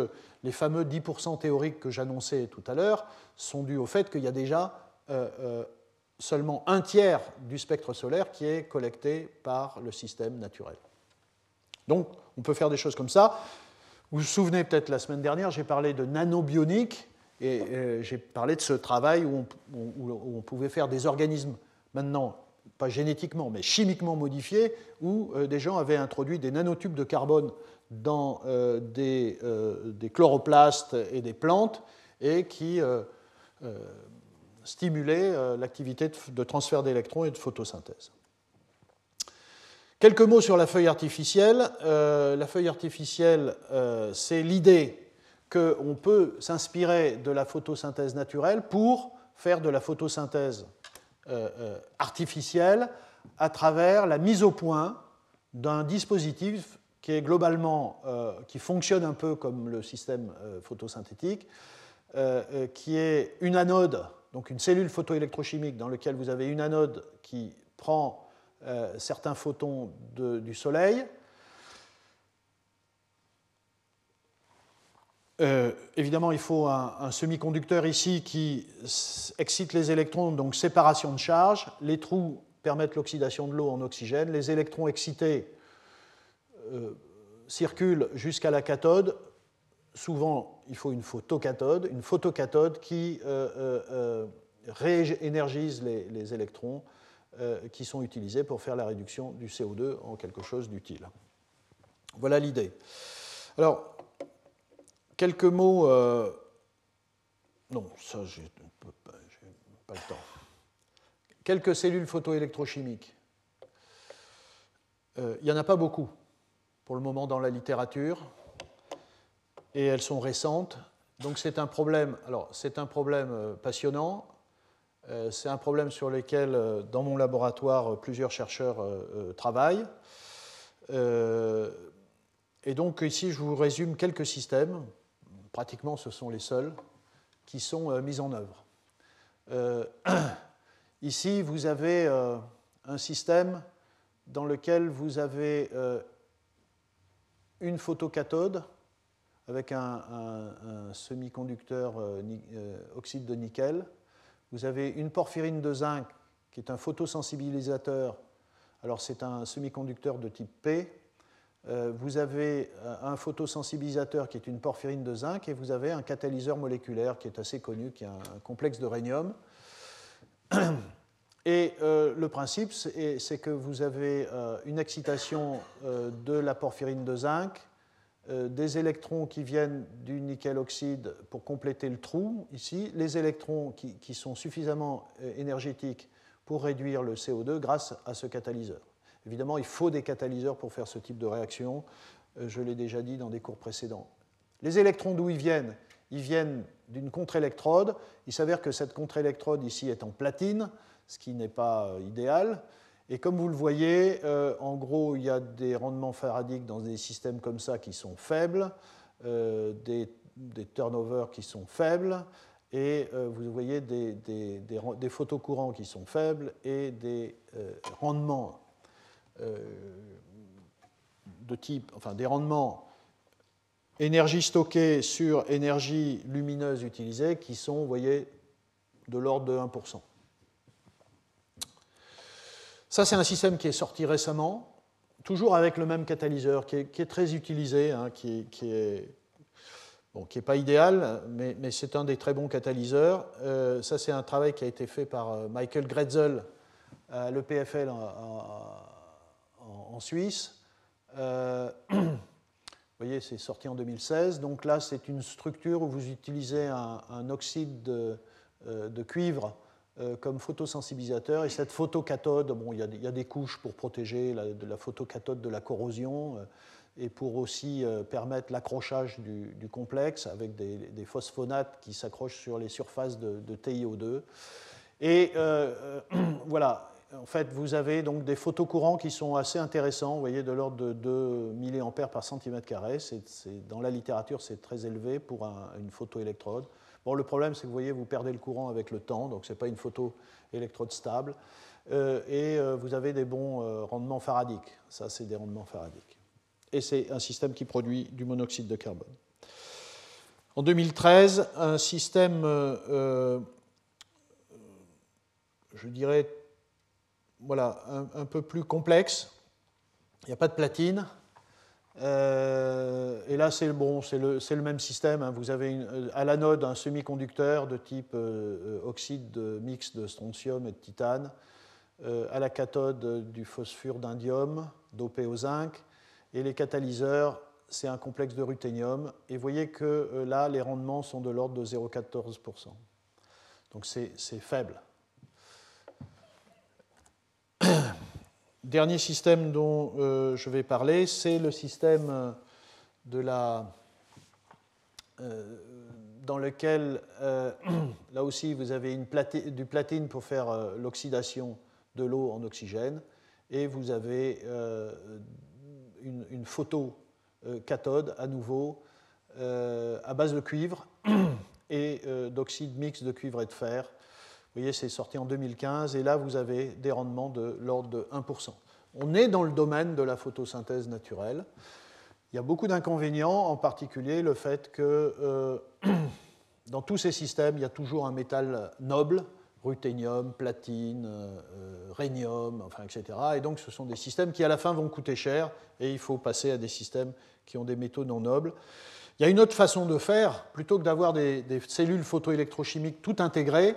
les fameux 10% théoriques que j'annonçais tout à l'heure sont dus au fait qu'il y a déjà seulement un tiers du spectre solaire qui est collecté par le système naturel. Donc, on peut faire des choses comme ça. Vous vous souvenez peut-être la semaine dernière, j'ai parlé de nanobionique et euh, j'ai parlé de ce travail où on, pouvait faire des organismes maintenant, pas génétiquement, mais chimiquement modifiés, où euh, des gens avaient introduit des nanotubes de carbone dans euh, des, des, chloroplastes et des plantes et qui stimulaient l'activité de transfert d'électrons et de photosynthèse. Quelques mots sur la feuille artificielle. Euh, la feuille artificielle, euh, c'est l'idée qu'on peut s'inspirer de la photosynthèse naturelle pour faire de la photosynthèse euh, artificielle à travers la mise au point d'un dispositif qui est globalement, qui fonctionne un peu comme le système photosynthétique, qui est une anode, donc une cellule photoélectrochimique dans laquelle vous avez une anode qui prend euh, certains photons du Soleil. Euh, évidemment, il faut un, semi-conducteur ici qui excite les électrons, donc séparation de charge. Les trous permettent l'oxydation de l'eau en oxygène. Les électrons excités euh, circulent jusqu'à la cathode. Souvent, il faut une photocathode, une photocathode qui réénergise les électrons euh, qui sont utilisés pour faire la réduction du CO2 en quelque chose d'utile. Voilà l'idée. Alors, quelques mots. Euh, non, ça, j'ai pas le temps. Quelques cellules photoélectrochimiques. Euh, il n'y en a pas beaucoup pour le moment dans la littérature, et elles sont récentes. Donc c'est un problème. Alors c'est un problème passionnant. Euh, c'est un problème sur lequel, euh, dans mon laboratoire, plusieurs chercheurs travaillent. Et donc ici, je vous résume quelques systèmes. Pratiquement, ce sont les seuls qui sont mis en œuvre. <clears throat> Ici, vous avez un système dans lequel vous avez une photocathode avec un, semi-conducteur euh, euh, oxyde de nickel. Vous avez une porphyrine de zinc qui est un photosensibilisateur. Alors c'est un semi-conducteur de type P. Euh, vous avez un photosensibilisateur qui est une porphyrine de zinc et vous avez un catalyseur moléculaire qui est assez connu, qui est un, complexe de rhénium. <clears throat> Et le principe, c'est que vous avez une excitation de la porphyrine de zinc euh, des électrons qui viennent du nickel oxyde pour compléter le trou, ici, les électrons qui, sont suffisamment euh, énergétiques pour réduire le CO2 grâce à ce catalyseur. Évidemment, il faut des catalyseurs pour faire ce type de réaction, euh, je l'ai déjà dit dans des cours précédents. Les électrons d'où ils viennent? Ils viennent d'une contre-électrode. Il s'avère que cette contre-électrode ici est en platine, ce qui n'est pas idéal. Et comme vous le voyez, euh, en gros, il y a des rendements faradiques dans des systèmes comme ça qui sont faibles, euh, des, turnovers qui sont faibles, et euh, vous voyez des, photocourants qui sont faibles et des rendements de type, enfin des rendements énergie stockée sur énergie lumineuse utilisée qui sont, vous voyez, de l'ordre de 1%. Ça, c'est un système qui est sorti récemment, toujours avec le même catalyseur, qui est, très utilisé, hein, qui, est Bon, qui n'est pas idéal, mais, c'est un des très bons catalyseurs. Euh, ça, c'est un travail qui a été fait par euh, Michael Gretzel à l'EPFL en, Suisse. Euh, <clears throat> vous voyez, c'est sorti en 2016. Donc là, c'est une structure où vous utilisez un, oxyde de cuivre comme photosensibilisateur. Et cette photocathode, bon, il, y a, des couches pour protéger la photocathode de la corrosion euh, et pour aussi euh, permettre l'accrochage du, complexe avec des, phosphonates qui s'accrochent sur les surfaces de, TiO2. Et <clears throat> voilà, en fait, vous avez donc des photocourants qui sont assez intéressants, vous voyez, de l'ordre de 2 mA par centimètre carré. Dans la littérature, c'est très élevé pour une photoélectrode. Bon, le problème, c'est que vous voyez, vous perdez le courant avec le temps, donc ce n'est pas une photo électrode stable. Euh, et euh, vous avez des bons euh, rendements faradiques. Ça, c'est des rendements faradiques. Et c'est un système qui produit du monoxyde de carbone. En 2013, un système, je dirais, voilà, un, peu plus complexe. Il n'y a pas de platine, euh, et là, c'est bon, le, le, même système. Hein. Vous avez euh, à l'anode un semi-conducteur de type euh, oxyde de mix de strontium et de titane. à la cathode, du phosphure d'indium dopé au zinc. Et les catalyseurs, c'est un complexe de ruthénium. Et voyez que là, les rendements sont de l'ordre de 0,14%. Donc c'est faible. Dernier système dont euh, je vais parler, c'est le système euh, de la, euh, dans lequel, <clears throat> là aussi, vous avez du platine pour faire l'oxydation de l'eau en oxygène, et vous avez une, une, photo cathode à nouveau à base de cuivre <clears throat> et d'oxyde mixte de cuivre et de fer vous voyez, c'est sorti en 2015 et là, vous avez des rendements de l'ordre de 1%. On est dans le domaine de la photosynthèse naturelle. Il y a beaucoup d'inconvénients, en particulier le fait que euh, <clears throat> dans tous ces systèmes, il y a toujours un métal noble, ruthénium, platine, euh, rhénium, enfin, etc. Et donc ce sont des systèmes qui à la fin vont coûter cher et il faut passer à des systèmes qui ont des métaux non nobles. Il y a une autre façon de faire, plutôt que d'avoir des, des cellules photoélectrochimiques tout intégrées,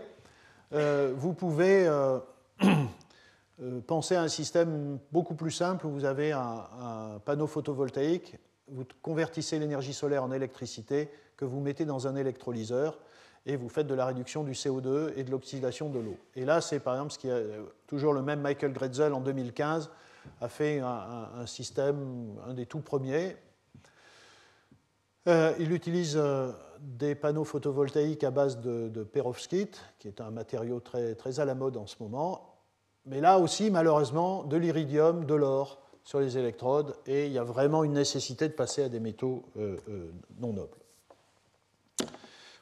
euh, vous pouvez euh, <clears throat> pensez à un système beaucoup plus simple où vous avez un, panneau photovoltaïque, vous convertissez l'énergie solaire en électricité que vous mettez dans un électrolyseur et vous faites de la réduction du CO2 et de l'oxydation de l'eau. Et là, c'est par exemple ce qui a toujours le même Michael Gretzel en 2015 a fait un, système, un des tout premiers. Euh, il utilise euh, des panneaux photovoltaïques à base de, perovskite, qui est un matériau très, à la mode en ce moment. Mais là aussi, malheureusement, de l'iridium, de l'or sur les électrodes, et il y a vraiment une nécessité de passer à des métaux euh, non nobles.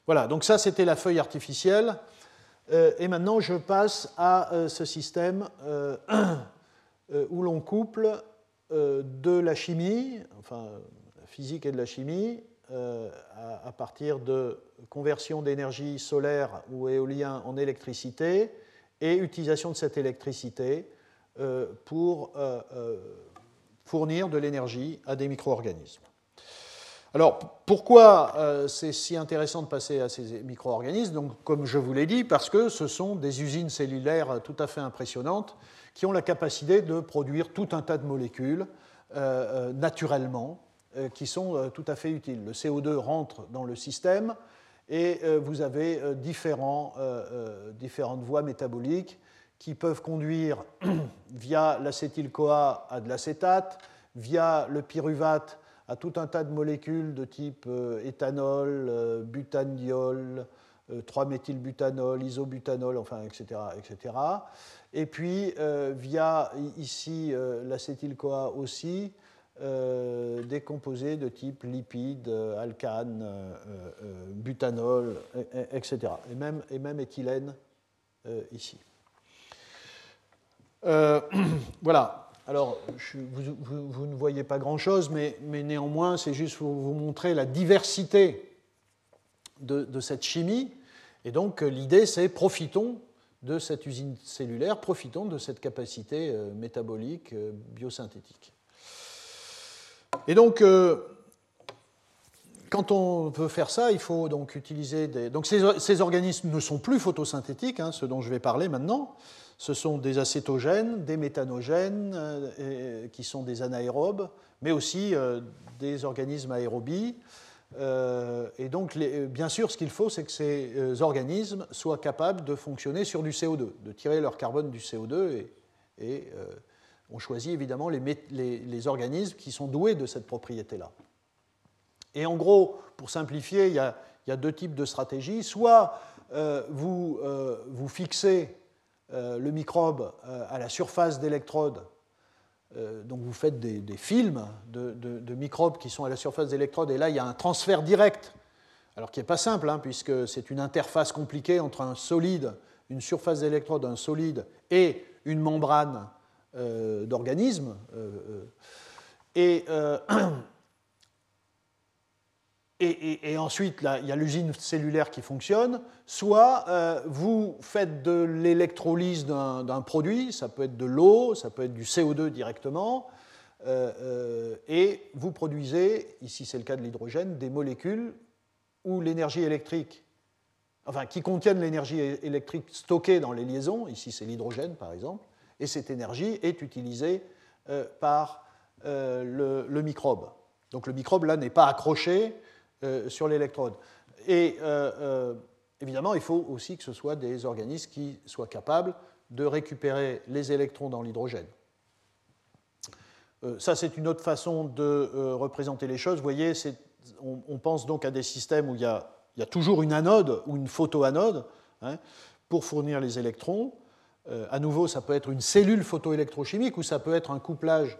Voilà, donc ça c'était la feuille artificielle. et maintenant je passe à ce système <coughs> où l'on couple de la chimie, enfin la physique et de la chimie, euh, à, partir de conversion d'énergie solaire ou éolien en électricité et utilisation de cette électricité euh, pour euh, fournir de l'énergie à des micro-organismes. Alors, pourquoi c'est si intéressant de passer à ces micro-organismes? Comme je vous l'ai dit, parce que ce sont des usines cellulaires tout à fait impressionnantes qui ont la capacité de produire tout un tas de molécules naturellement qui sont euh, tout à fait utiles. Le CO2 rentre dans le système et euh, vous avez différents, différentes voies métaboliques qui peuvent conduire <clears throat> via l'acétyl-CoA à de l'acétate, via le pyruvate à tout un tas de molécules de type éthanol, butandiol, 3-méthylbutanol, isobutanol, enfin, etc., etc. Et puis, via ici l'acétyl-CoA aussi, euh, des composés de type lipide, alcane, euh, euh, butanol, etc. Et même, éthylène ici. <clears throat> voilà. Alors, vous, ne voyez pas grand-chose, mais, néanmoins, c'est juste pour vous montrer la diversité de cette chimie. Et donc, l'idée, c'est profitons de cette usine cellulaire, profitons de cette capacité métabolique biosynthétique. Et donc, euh, quand on veut faire ça, il faut donc utiliser des. Donc, ces, organismes ne sont plus photosynthétiques, hein, ceux dont je vais parler maintenant. Ce sont des acétogènes, des méthanogènes, euh, qui sont des anaérobes, mais aussi euh, des organismes aérobies. et donc, bien sûr, ce qu'il faut, c'est que ces organismes soient capables de fonctionner sur du CO2, de tirer leur carbone du CO2 et on choisit évidemment les, organismes qui sont doués de cette propriété-là. Et en gros, pour simplifier, il y a, deux types de stratégies. Soit euh, vous, euh, vous, fixez euh, le microbe à la surface d'électrode, donc vous faites des, films de, microbes qui sont à la surface d'électrode, et là il y a un transfert direct, alors qui n'est pas simple, hein, puisque c'est une interface compliquée entre un solide, une surface d'électrode, un solide, et une membrane d'organismes. Euh, euh, et, <clears throat> et, ensuite, il y a l'usine cellulaire qui fonctionne. Soit vous faites de l'électrolyse d'un produit, ça peut être de l'eau, ça peut être du CO2 directement, et vous produisez, ici c'est le cas de l'hydrogène, des molécules l'énergie électrique, enfin qui contiennent l'énergie électrique stockée dans les liaisons, ici c'est l'hydrogène par exemple, et cette énergie est utilisée euh, par euh, le, microbe. Donc le microbe, là, n'est pas accroché euh, sur l'électrode. Et évidemment, il faut aussi que ce soit des organismes qui soient capables de récupérer les électrons dans l'hydrogène. ça, c'est une autre façon de représenter les choses. Vous voyez, on, pense donc à des systèmes où il y a, toujours une anode ou une photoanode hein, pour fournir les électrons. Euh, à nouveau, ça peut être une cellule photoélectrochimique ou ça peut être un couplage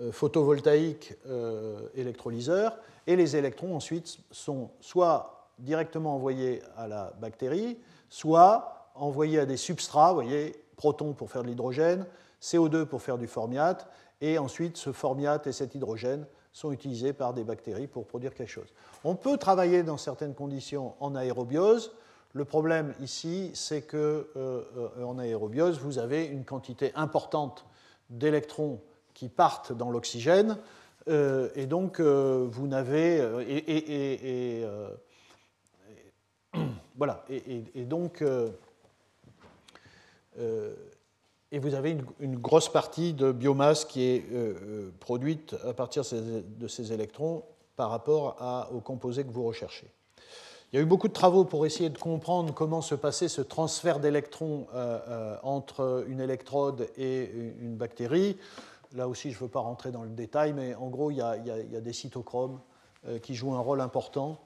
euh, photovoltaïque euh, électrolyseur. Et les électrons ensuite sont soit directement envoyés à la bactérie, soit envoyés à des substrats, vous voyez, protons pour faire de l'hydrogène, CO2 pour faire du formiate, et ensuite ce formiate et cet hydrogène sont utilisés par des bactéries pour produire quelque chose. On peut travailler dans certaines conditions en aérobiose, le problème ici, c'est qu'en euh, euh, aérobiose, vous avez une quantité importante d'électrons qui partent dans l'oxygène, euh, et donc vous n'avez. Et, <clears throat> voilà. Et, donc. et vous avez une, grosse partie de biomasse qui est produite à partir de ces électrons par rapport aux composés que vous recherchez. Il y a eu beaucoup de travaux pour essayer de comprendre comment se passait ce transfert d'électrons entre une électrode et une bactérie. Là aussi, je ne veux pas rentrer dans le détail, mais en gros, il y a, des cytochromes euh, qui jouent un rôle important,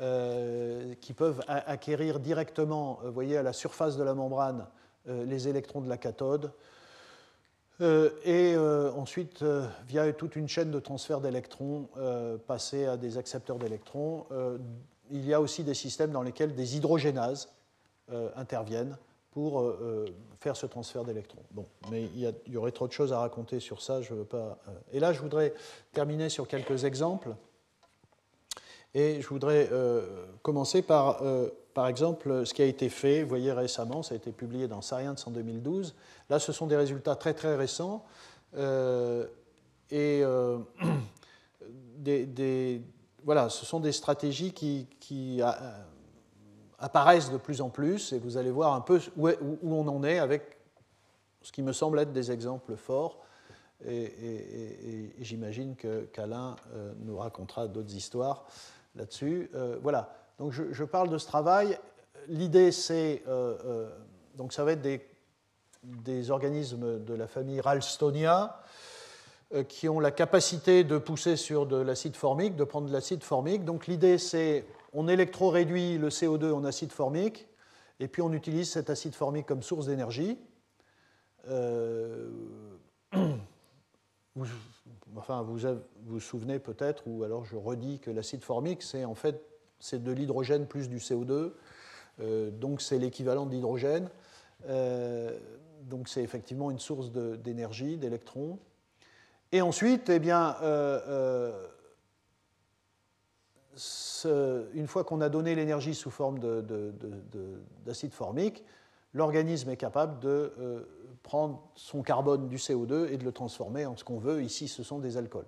euh, qui peuvent acquérir directement, vous euh, voyez, à la surface de la membrane, les électrons de la cathode. et ensuite, via toute une chaîne de transfert d'électrons, passer à des accepteurs d'électrons. Il y a aussi des systèmes dans lesquels des hydrogénases interviennent pour euh, euh, faire ce transfert d'électrons. Bon, mais il y, aurait trop de choses à raconter sur ça, je veux pas. Euh. Et là, je voudrais terminer sur quelques exemples. Et je voudrais commencer par, par exemple, ce qui a été fait, vous voyez récemment, ça a été publié dans Science en 2012. Là, ce sont des résultats très très récents. et <clears throat> des, voilà, ce sont des stratégies qui, qui apparaissent de plus en plus et vous allez voir un peu où, on en est avec ce qui me semble être des exemples forts. Et, j'imagine qu'Alain euh, nous racontera d'autres histoires là-dessus. Euh, voilà, donc je, parle de ce travail. L'idée, c'est. Euh, donc ça va être des, organismes de la famille Ralstonia qui ont la capacité de pousser sur de l'acide formique, de prendre de l'acide formique. Donc l'idée, c'est on électroréduit le CO2 en acide formique, et puis on utilise cet acide formique comme source d'énergie. Euh, <clears throat> vous, enfin, vous vous souvenez peut-être, ou alors je redis que l'acide formique, c'est en fait c'est de l'hydrogène plus du CO2, euh, donc c'est l'équivalent d'hydrogène. Euh, donc c'est effectivement une source d'énergie, d'électrons. Et ensuite, eh bien, une fois qu'on a donné l'énergie sous forme d'acide formique, l'organisme est capable de euh, prendre son carbone du CO2 et de le transformer en ce qu'on veut. Ici, ce sont des alcools.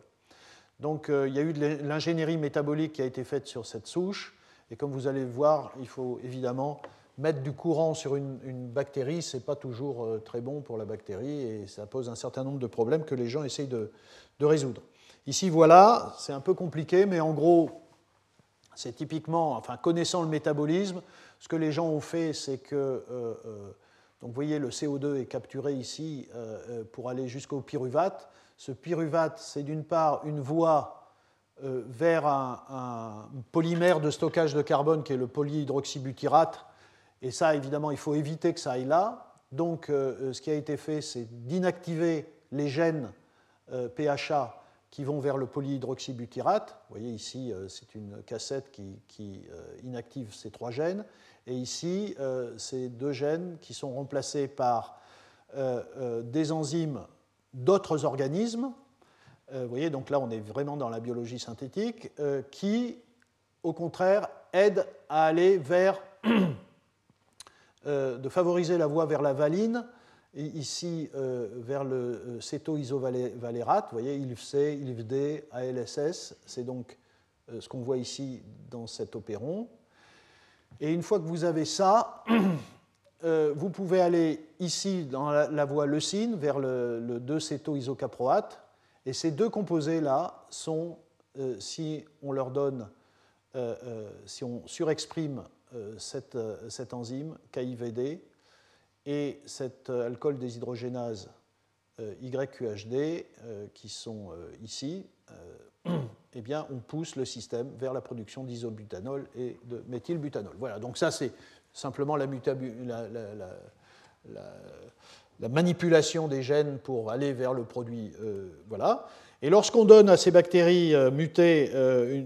Donc euh, il y a eu de l'ingénierie métabolique qui a été faite sur cette souche. Et comme vous allez voir, il faut évidemment mettre du courant sur une, bactérie. Ce n'est pas toujours euh, très bon pour la bactérie et ça pose un certain nombre de problèmes que les gens essayent de résoudre. Ici, voilà, c'est un peu compliqué, mais en gros, c'est typiquement, enfin connaissant le métabolisme, ce que les gens ont fait, c'est que, euh, euh, donc vous voyez, le CO2 est capturé ici pour aller jusqu'au pyruvate. Ce pyruvate, c'est d'une part une voie vers un, polymère de stockage de carbone qui est le polyhydroxybutyrate. Et ça, évidemment, il faut éviter que ça aille là. Donc, ce qui a été fait, c'est d'inactiver les gènes PHA qui vont vers le polyhydroxybutyrate. Vous voyez ici, euh, c'est une cassette qui, euh, inactive ces trois gènes. Et ici, euh, c'est deux gènes qui sont remplacés par des enzymes d'autres organismes. Vous voyez, donc là, on est vraiment dans la biologie synthétique, qui, au contraire, aident à aller vers, <clears throat> de favoriser la voie vers la valine ici euh, vers le euh, céto-isovalérate, vous voyez, ILFC, ILFD, ALSS, c'est donc euh, ce qu'on voit ici dans cet opéron. Et une fois que vous avez ça, <clears throat> vous pouvez aller ici dans la, voie leucine vers le, le 2-céto-isocaproate. Et ces deux composés-là sont, si on leur donne, si on surexprime cette, cette enzyme KIVD, et cet euh, alcool déshydrogénase euh, YQHD, euh, qui sont ici, <clears throat> eh bien, on pousse le système vers la production d'isobutanol et de méthylbutanol. Voilà, donc ça c'est simplement la, la, manipulation des gènes pour aller vers le produit. voilà. Et lorsqu'on donne à ces bactéries mutées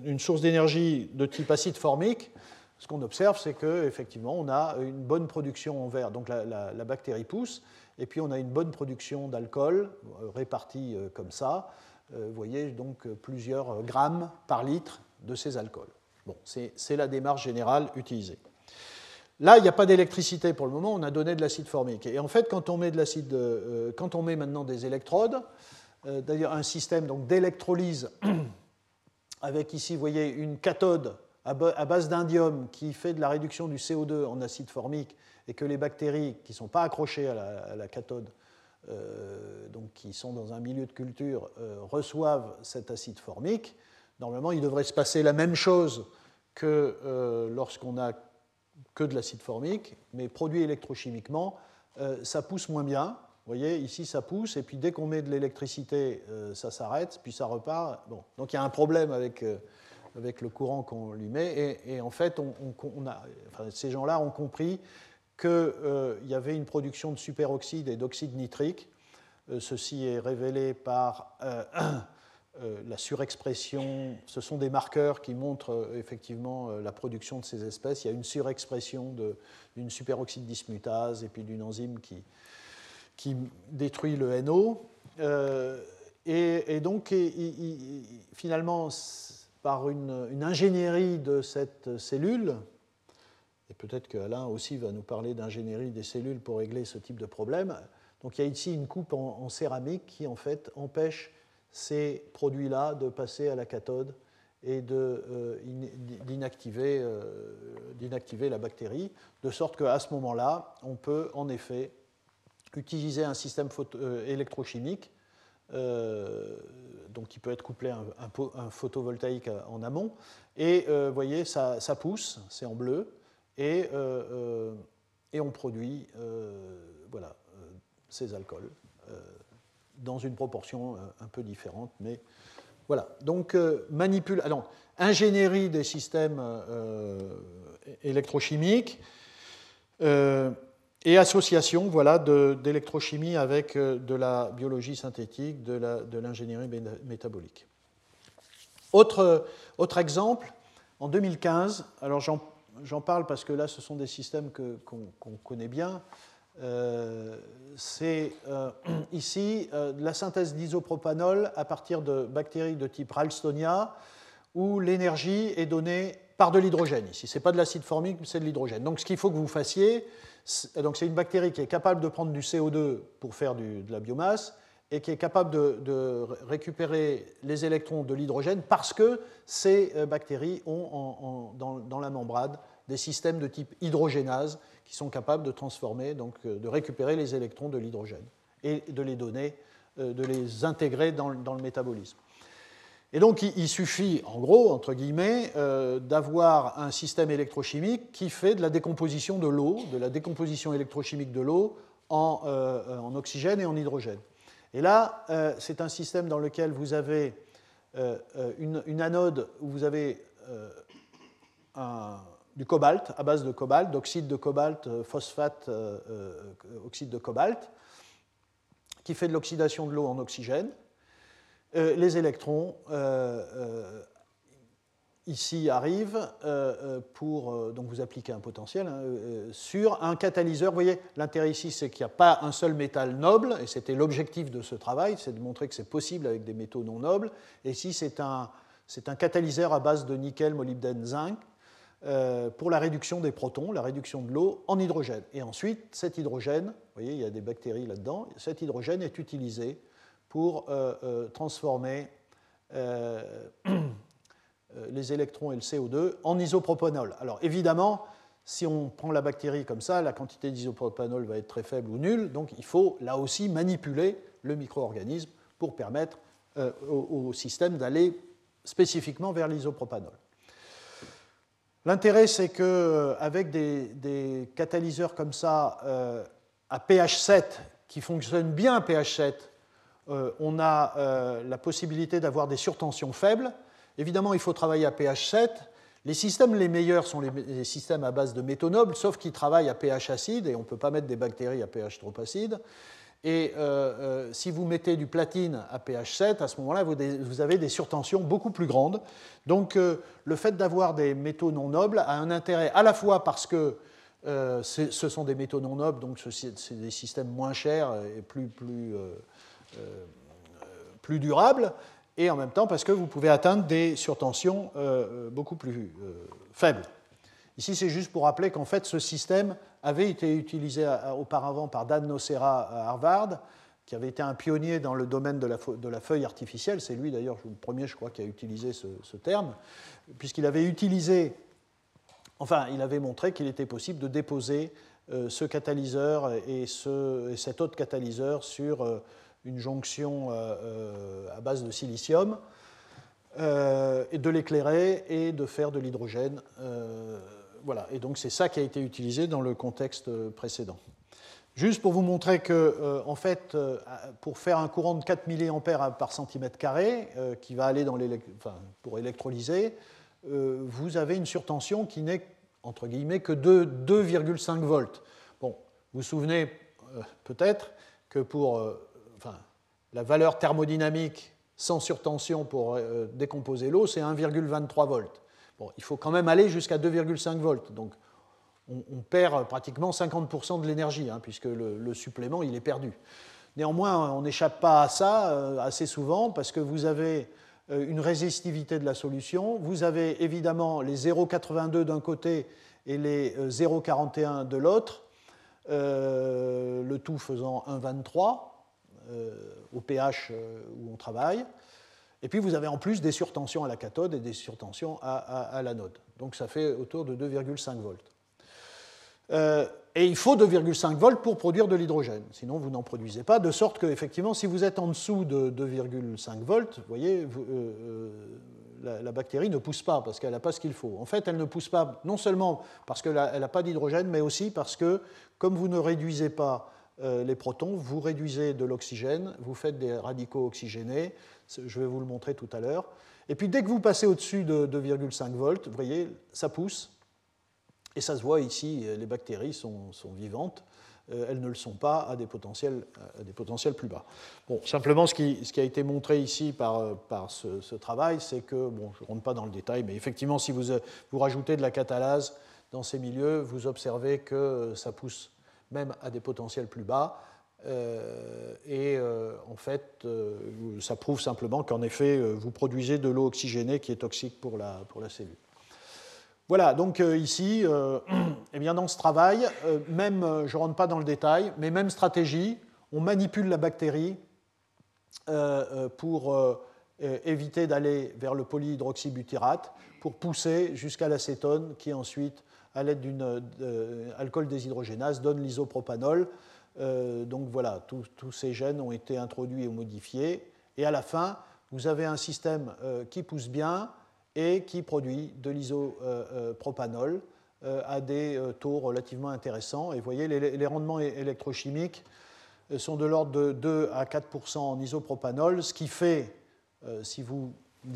une, source d'énergie de type acide formique, ce qu'on observe, c'est qu'effectivement, on a une bonne production en verre. Donc la, bactérie pousse, et puis on a une bonne production d'alcool euh, répartie euh, comme ça. Euh, vous voyez donc plusieurs grammes par litre de ces alcools. Bon, c'est la démarche générale utilisée. Là, il n'y a pas d'électricité pour le moment, on a donné de l'acide formique. Et en fait, quand on met, de quand on met maintenant des électrodes, d'ailleurs un système d'électrolyse <coughs> avec ici, vous voyez, une cathode à base d'indium qui fait de la réduction du CO2 en acide formique et que les bactéries qui ne sont pas accrochées à la, cathode donc qui sont dans un milieu de culture, reçoivent cet acide formique, normalement il devrait se passer la même chose que lorsqu'on a que de l'acide formique, mais produit électrochimiquement, ça pousse moins bien. Vous voyez, ici ça pousse, et puis dès qu'on met de l'électricité, ça s'arrête, puis ça repart. Bon. Donc il y a un problème avec avec le courant qu'on lui met. Et, en fait, ces gens-là ont compris qu'il euh, y avait une production de superoxyde et d'oxyde nitrique. Euh, ceci est révélé par euh, <coughs> la surexpression. Ce sont des marqueurs qui montrent effectivement la production de ces espèces. Il y a une surexpression d'une superoxyde dismutase et puis d'une enzyme qui, qui détruit le NO. Et, donc, finalement, par une, ingénierie de cette cellule, et peut-être qu'Alain aussi va nous parler d'ingénierie des cellules pour régler ce type de problème. Donc il y a ici une coupe en, céramique qui en fait empêche ces produits-là de passer à la cathode et euh, euh, d'inactiver la bactérie, de sorte qu'à ce moment-là, on peut en effet utiliser un système euh, électrochimique donc qui peut être couplé à un, photovoltaïque en amont. Et euh, vous voyez, ça, pousse, c'est en bleu, et, euh, euh, et on produit voilà, ces alcools dans une proportion un peu différente, mais voilà. Donc, manipule, alors, ingénierie des systèmes électrochimiques et association voilà, d'électrochimie avec euh, de la biologie synthétique, de l'ingénierie métabolique. Autre, autre, exemple, en 2015, alors j'en parle parce que là ce sont des systèmes qu'on connaît bien, euh, c'est euh, <clears throat> ici la synthèse d'isopropanol à partir de bactéries de type Ralstonia, où l'énergie est donnée par de l'hydrogène. Ici, ce n'est pas de l'acide formique, c'est de l'hydrogène. Donc ce qu'il faut que vous fassiez, donc c'est une bactérie qui est capable de prendre du CO2 pour faire de la biomasse et qui est capable de, récupérer les électrons de l'hydrogène parce que ces euh, bactéries ont dans, la membrane des systèmes de type hydrogénase qui sont capables de transformer, donc euh, de récupérer les électrons de l'hydrogène et de les donner, euh, de les intégrer dans le métabolisme. Et donc il suffit, en gros, entre guillemets, euh, d'avoir un système électrochimique qui fait de la décomposition de l'eau, de la décomposition électrochimique de l'eau en, euh, oxygène et en hydrogène. Et là, euh, c'est un système dans lequel vous avez une, anode où vous avez du cobalt à base de cobalt, d'oxyde de cobalt, phosphate, oxyde de cobalt, qui fait de l'oxydation de l'eau en oxygène. Euh, les électrons euh, euh, ici arrivent pour donc vous appliquer un potentiel hein, sur un catalyseur. Vous voyez, l'intérêt ici, c'est qu'il n'y a pas un seul métal noble, et c'était l'objectif de ce travail, c'est de montrer que c'est possible avec des métaux non nobles. Et ici, c'est un, catalyseur à base de nickel, molybdène, zinc. pour la réduction des protons, la réduction de l'eau en hydrogène. Et ensuite, cet hydrogène, vous voyez, il y a des bactéries là-dedans, cet hydrogène est utilisé pour euh, euh, transformer euh, <clears throat> les électrons et le CO2 en isopropanol. Alors évidemment, si on prend la bactérie comme ça, la quantité d'isopropanol va être très faible ou nulle, donc il faut là aussi manipuler le micro-organisme pour permettre au, système d'aller spécifiquement vers l'isopropanol. L'intérêt, c'est qu'avec des, des, catalyseurs comme ça, à pH 7, qui fonctionnent bien à pH 7, euh, on a euh, la possibilité d'avoir des surtensions faibles. Évidemment, il faut travailler à pH 7. Les systèmes les meilleurs sont les, systèmes à base de métaux nobles, sauf qu'ils travaillent à pH acide, et on ne peut pas mettre des bactéries à pH trop acide. Et euh, si vous mettez du platine à pH 7, à ce moment-là, vous, avez des surtensions beaucoup plus grandes. Donc le fait d'avoir des métaux non nobles a un intérêt à la fois parce que ce sont des métaux non nobles, donc c'est des systèmes moins chers et plus, plus plus durable, et en même temps parce que vous pouvez atteindre des surtensions euh, beaucoup plus euh, faibles. Ici, c'est juste pour rappeler qu'en fait, ce système avait été utilisé auparavant par Dan Nocera à Harvard, qui avait été un pionnier dans le domaine de la, feuille artificielle. C'est lui d'ailleurs le premier, je crois, qui a utilisé ce, terme, puisqu'il avait utilisé, enfin, il avait montré qu'il était possible de déposer ce catalyseur et, cet autre catalyseur sur une jonction à base de silicium, et de l'éclairer et de faire de l'hydrogène. voilà, et donc c'est ça qui a été utilisé dans le contexte précédent. Juste pour vous montrer que, euh, en fait, euh, pour faire un courant de 4 mA par centimètre carré, euh, qui va aller dans pour électrolyser, vous avez une surtension qui n'est, entre guillemets, que de 2,5 volts. Bon, vous vous souvenez peut-être que pour la valeur thermodynamique sans surtension pour décomposer l'eau, c'est 1,23 volts. Bon, il faut quand même aller jusqu'à 2,5 volts. Donc, on, perd pratiquement 50% de l'énergie, hein, puisque le, supplément, il est perdu. Néanmoins, on n'échappe pas à ça euh, assez souvent, parce que vous avez euh, une résistivité de la solution, vous avez évidemment les 0,82 d'un côté et les 0,41 euh, de l'autre, le tout faisant 1,23 au pH où on travaille. Et puis vous avez en plus des surtensions à la cathode et des surtensions à, à l'anode. Donc ça fait autour de 2,5 volts. Euh, et il faut 2,5 volts pour produire de l'hydrogène, sinon vous n'en produisez pas, de sorte que, effectivement, si vous êtes en dessous de 2,5 volts, vous voyez, euh, euh, la, bactérie ne pousse pas parce qu'elle n'a pas ce qu'il faut. En fait, elle ne pousse pas non seulement parce qu'elle n'a pas d'hydrogène, mais aussi parce que, comme vous ne réduisez pas les protons, vous réduisez de l'oxygène, vous faites des radicaux oxygénés, je vais vous le montrer tout à l'heure. Et puis dès que vous passez au-dessus de 2,5 volts, vous voyez, ça pousse, et ça se voit ici, les bactéries sont, vivantes, euh, elles ne le sont pas à des potentiels, plus bas. Bon, simplement, ce qui, a été montré ici par, par ce, travail, c'est que, bon, je ne rentre pas dans le détail, mais effectivement, si vous, vous rajoutez de la catalase dans ces milieux, vous observez que ça pousse même à des potentiels plus bas. Euh, et euh, en fait, ça prouve simplement qu'en effet, vous produisez de l'eau oxygénée qui est toxique pour la, pour la cellule. Voilà, donc euh, ici, euh, <clears throat> eh bien dans ce travail, euh, même, je ne rentre pas dans le détail, mais même stratégie, on manipule la bactérie pour éviter d'aller vers le polyhydroxybutyrate, pour pousser jusqu'à l'acétone qui ensuite, à l'aide d'une alcool déshydrogénase, donne l'isopropanol. donc voilà, tous ces gènes ont été introduits et modifiés. Et à la fin, vous avez un système qui pousse bien, et qui produit de l'isopropanol euh, à des euh, taux relativement intéressants. Et vous voyez, les, rendements électrochimiques euh, sont de l'ordre de 2 à 4 en isopropanol, ce qui fait, si vous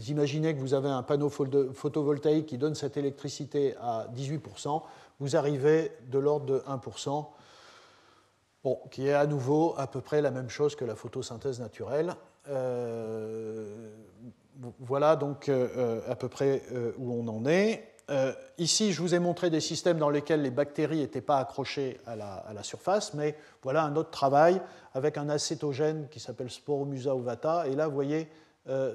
imaginez que vous avez un panneau photovoltaïque qui donne cette électricité à 18% vous arrivez de l'ordre de 1% Bon, qui est à nouveau à peu près la même chose que la photosynthèse naturelle voilà donc euh, euh, à peu près euh, où on en est. ici, je vous ai montré des systèmes dans lesquels les bactéries n'étaient pas accrochées à la, surface, mais voilà un autre travail avec un acétogène qui s'appelle Sporomusa ovata. Et là, vous voyez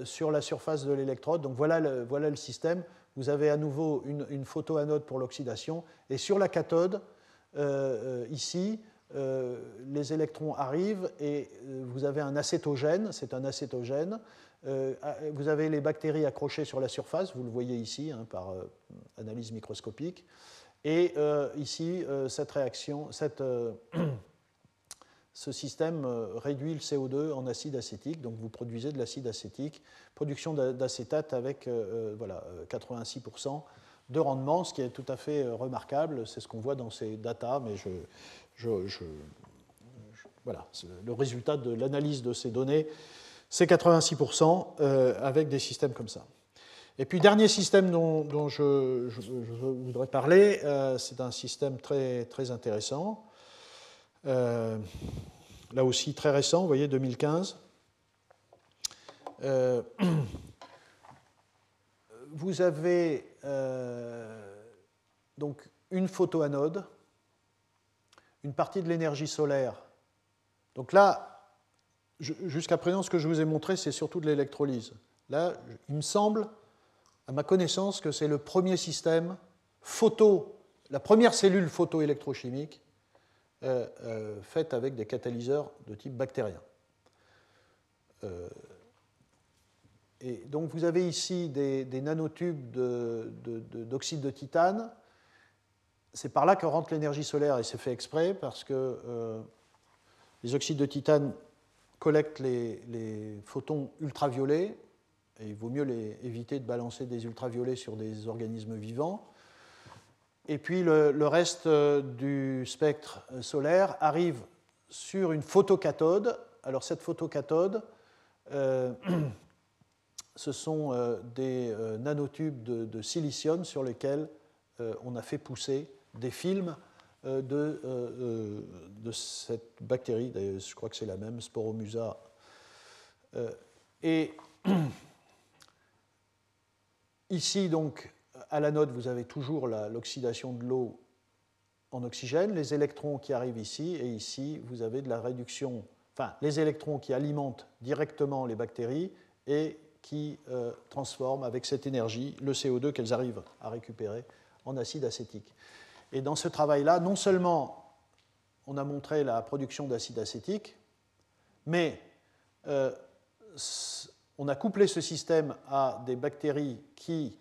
sur la surface de l'électrode, donc voilà le, voilà le système. Vous avez à nouveau une, photoanode pour l'oxydation. Et sur la cathode, ici, les électrons arrivent et vous avez un acétogène, c'est un acétogène euh, ah, vous avez les bactéries accrochées sur la surface, vous le voyez ici hein, par euh, analyse microscopique. Et euh, ici, cette réaction, cette, <clears throat> ce système réduit le CO2 en acide acétique, donc vous produisez de l'acide acétique, production d'acétate avec voilà, 86% de rendement, ce qui est tout à fait remarquable. C'est ce qu'on voit dans ces datas, mais voilà, le résultat de l'analyse de ces données c'est 86% euh, avec des systèmes comme ça. Et puis, dernier système dont, je, voudrais parler, euh, c'est un système très, très intéressant. Euh, là aussi, très récent, vous voyez, 2015. vous avez donc une photoanode, une partie de l'énergie solaire. Donc là, jusqu'à présent, ce que je vous ai montré, c'est surtout de l'électrolyse. Là, il me semble, à ma connaissance, que c'est le premier système photo, la première cellule photoélectrochimique euh, euh, faite avec des catalyseurs de type bactérien. Euh, et donc vous avez ici des, nanotubes d'oxyde de, titane. c'est par là que rentre l'énergie solaire et c'est fait exprès parce que les oxydes de titane collectent les, photons ultraviolets et il vaut mieux les, éviter de balancer des ultraviolets sur des organismes vivants. Et puis le, reste du spectre solaire arrive sur une photocathode. Alors cette photocathode, euh, <clears throat> ce sont euh, des euh, nanotubes de, silicium sur lesquels on a fait pousser des films de, de, cette bactérie. Je crois que c'est la même, Sporomusa. et <clears throat> ici, donc, à l'anode, vous avez toujours l'oxydation de l'eau en oxygène, les électrons qui arrivent ici, et ici, vous avez de la réduction, enfin, les électrons qui alimentent directement les bactéries et qui euh, transforment avec cette énergie le CO2 qu'elles arrivent à récupérer en acide acétique. Et dans ce travail-là, non seulement on a montré la production d'acide acétique, mais euh, on a couplé ce système à des bactéries qui,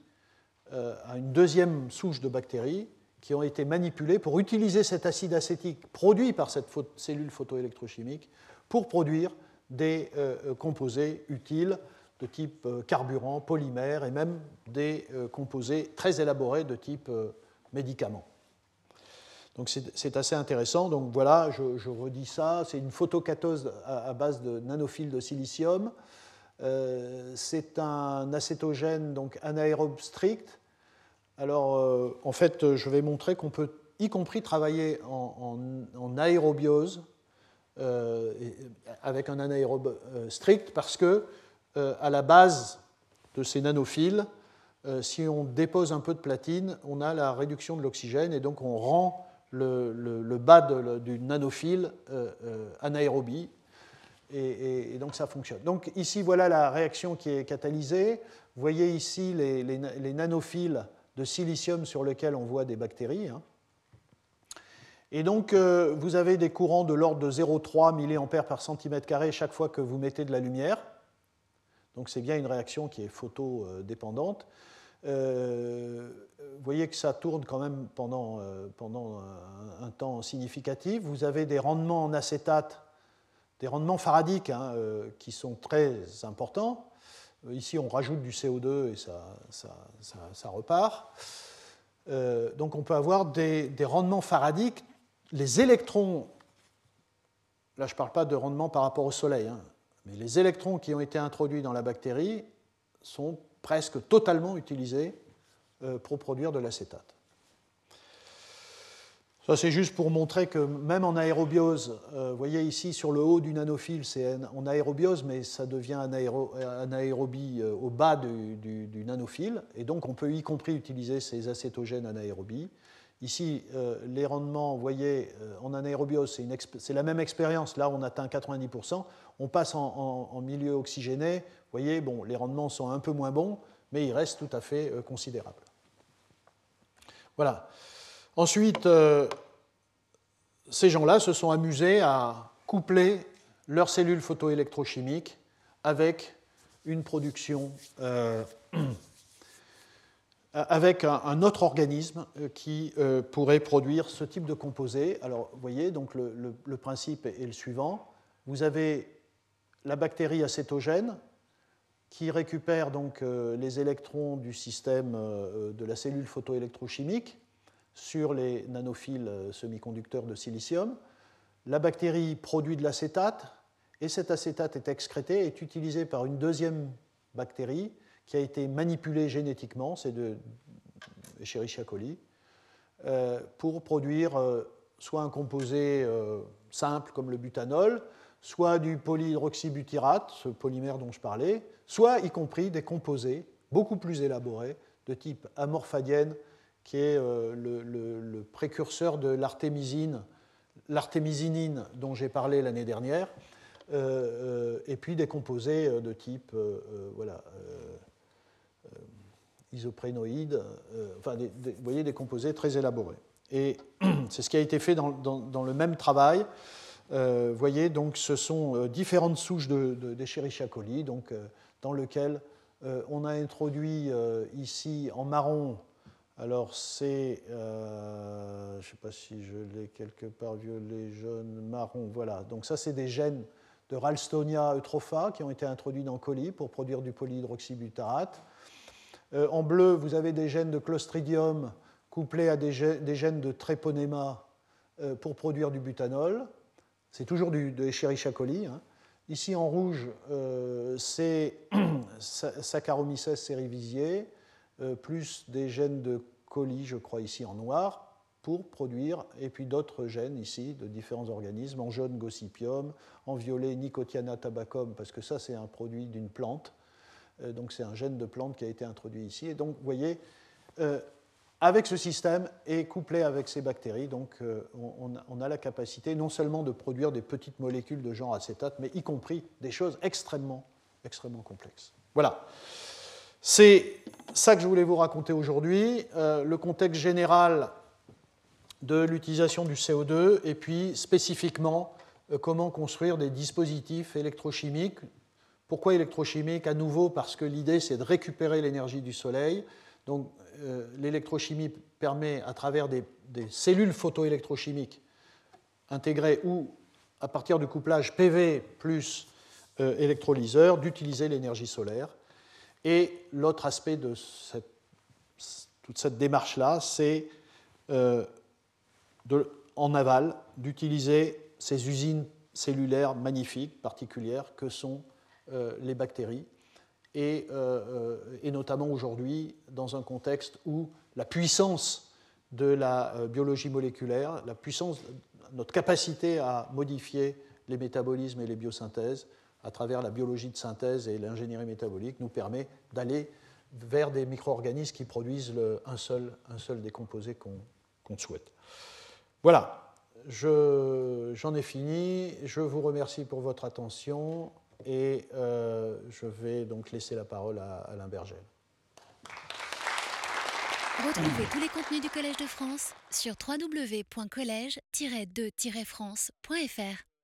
à une deuxième souche de bactéries, qui ont été manipulés pour utiliser cet acide acétique produit par cette cellule photoélectrochimique pour produire des euh, euh, composés utiles de type euh, carburant, polymère et même des composés très élaborés de type médicament. Donc c'est assez intéressant. Donc voilà, je, redis ça. C'est une photocathode à, base de nanophiles de silicium. C'est un acétogène donc anaérobe strict alors, euh, en fait, je vais montrer qu'on peut, y compris, travailler en, aérobiose euh, avec un anaérobe euh, strict, parce que à la base de ces nanophiles, si on dépose un peu de platine, on a la réduction de l'oxygène et donc on rend le, bas du nanophile anaérobie. Et, donc ça fonctionne. Donc ici, voilà la réaction qui est catalysée. Vous voyez ici les, les nanophiles de silicium sur lequel on voit des bactéries. Hein. Et donc, euh, vous avez des courants de l'ordre de 0,3 mA par centimètre carré chaque fois que vous mettez de la lumière. Donc, c'est bien une réaction qui est photodépendante. Euh, vous voyez que ça tourne quand même pendant, euh, pendant un, temps significatif. Vous avez des rendements en acétate, des rendements faradiques hein, qui sont très importants. Euh, ici, on rajoute du CO2 et ça, repart. Euh, donc on peut avoir des, rendements faradiques. Les électrons, là je ne parle pas de rendement par rapport au Soleil, hein, mais les électrons qui ont été introduits dans la bactérie sont presque totalement utilisés euh, pour produire de l'acétate. Ça, c'est juste pour montrer que même en aérobiose, euh, vous voyez ici sur le haut du nanophile, c'est en aérobiose, mais ça devient un aérobie euh, au bas du, nanophile. Et donc, on peut y compris utiliser ces acétogènes anaérobie. Ici, euh, les rendements, vous voyez, en anaérobiose, c'est la même expérience. Là, on atteint 90%. On passe en, en, milieu oxygéné. Vous voyez, bon, les rendements sont un peu moins bons, mais ils restent tout à fait considérables. Voilà. Ensuite, euh, ces gens-là se sont amusés à coupler leurs cellules photoélectrochimiques avec une production, euh, <clears throat> avec un, autre organisme euh, qui pourrait produire ce type de composé. Alors, vous voyez, donc le, principe est, le suivant. Vous avez la bactérie acétogène qui récupère donc les électrons du système de la cellule photoélectrochimique sur les nanophiles euh, semi-conducteurs de silicium. La bactérie produit de l'acétate et cet acétate est excrété et est utilisé par une deuxième bactérie qui a été manipulée génétiquement, c'est de Escherichia coli, euh, pour produire euh, soit un composé simple comme le butanol, soit du polyhydroxybutyrate, ce polymère dont je parlais, soit y compris des composés beaucoup plus élaborés de type amorphadienne qui est euh, le, précurseur de l'artémisine, l'artémisinine dont j'ai parlé l'année dernière, euh, euh, et puis des composés de type voilà, isoprénoïdes, enfin, vous voyez, des composés très élaborés. Et <clears throat> c'est ce qui a été fait dans, le même travail. vous voyez, donc ce sont différentes souches d'Escherichia de, coli, donc, dans lequel on a introduit ici en marron Alors c'est, euh, je ne sais pas si je l'ai quelque part, violet, jaune, marron, voilà. Donc ça c'est des gènes de Ralstonia eutropha qui ont été introduits dans colis pour produire du polyhydroxybutarate. Euh, en bleu, vous avez des gènes de Clostridium couplés à des, gènes de Treponema euh, pour produire du butanol. C'est toujours du, de Escherichia coli. Hein. Ici en rouge, c'est <clears throat> Saccharomyces cerevisiae euh, plus des gènes de colis, je crois ici en noir, pour produire, et puis d'autres gènes ici de différents organismes, en jaune Gossypium, en violet Nicotiana tabacum, parce que ça c'est un produit d'une plante, euh, donc c'est un gène de plante qui a été introduit ici. Et donc vous voyez, euh, avec ce système et couplé avec ces bactéries, donc on, on, a la capacité non seulement de produire des petites molécules de genre acétate, mais y compris des choses extrêmement, extrêmement complexes. Voilà. C'est ça que je voulais vous raconter aujourd'hui, euh, le contexte général de l'utilisation du CO2 et puis spécifiquement euh, comment construire des dispositifs électrochimiques. Pourquoi électrochimiques? À nouveau parce que l'idée c'est de récupérer l'énergie du Soleil. Donc euh, l'électrochimie permet à travers des, cellules photoélectrochimiques intégrées ou à partir du couplage PV plus électrolyseur d'utiliser l'énergie solaire. Et l'autre aspect de toute cette démarche-là, c'est euh, en aval d'utiliser ces usines cellulaires magnifiques, particulières, que sont euh, les bactéries, et, euh, et notamment aujourd'hui dans un contexte où la puissance de la biologie moléculaire, la puissance, notre capacité à modifier les métabolismes et les biosynthèses à travers la biologie de synthèse et l'ingénierie métabolique, nous permet d'aller vers des micro-organismes qui produisent un, seul, un seul des qu'on souhaite. Voilà, j'en ai fini. Je vous remercie pour votre attention et euh, je vais donc laisser la parole à Alain Bergel. Retrouvez tous les contenus du Collège de France sur www.colège-2-france.fr.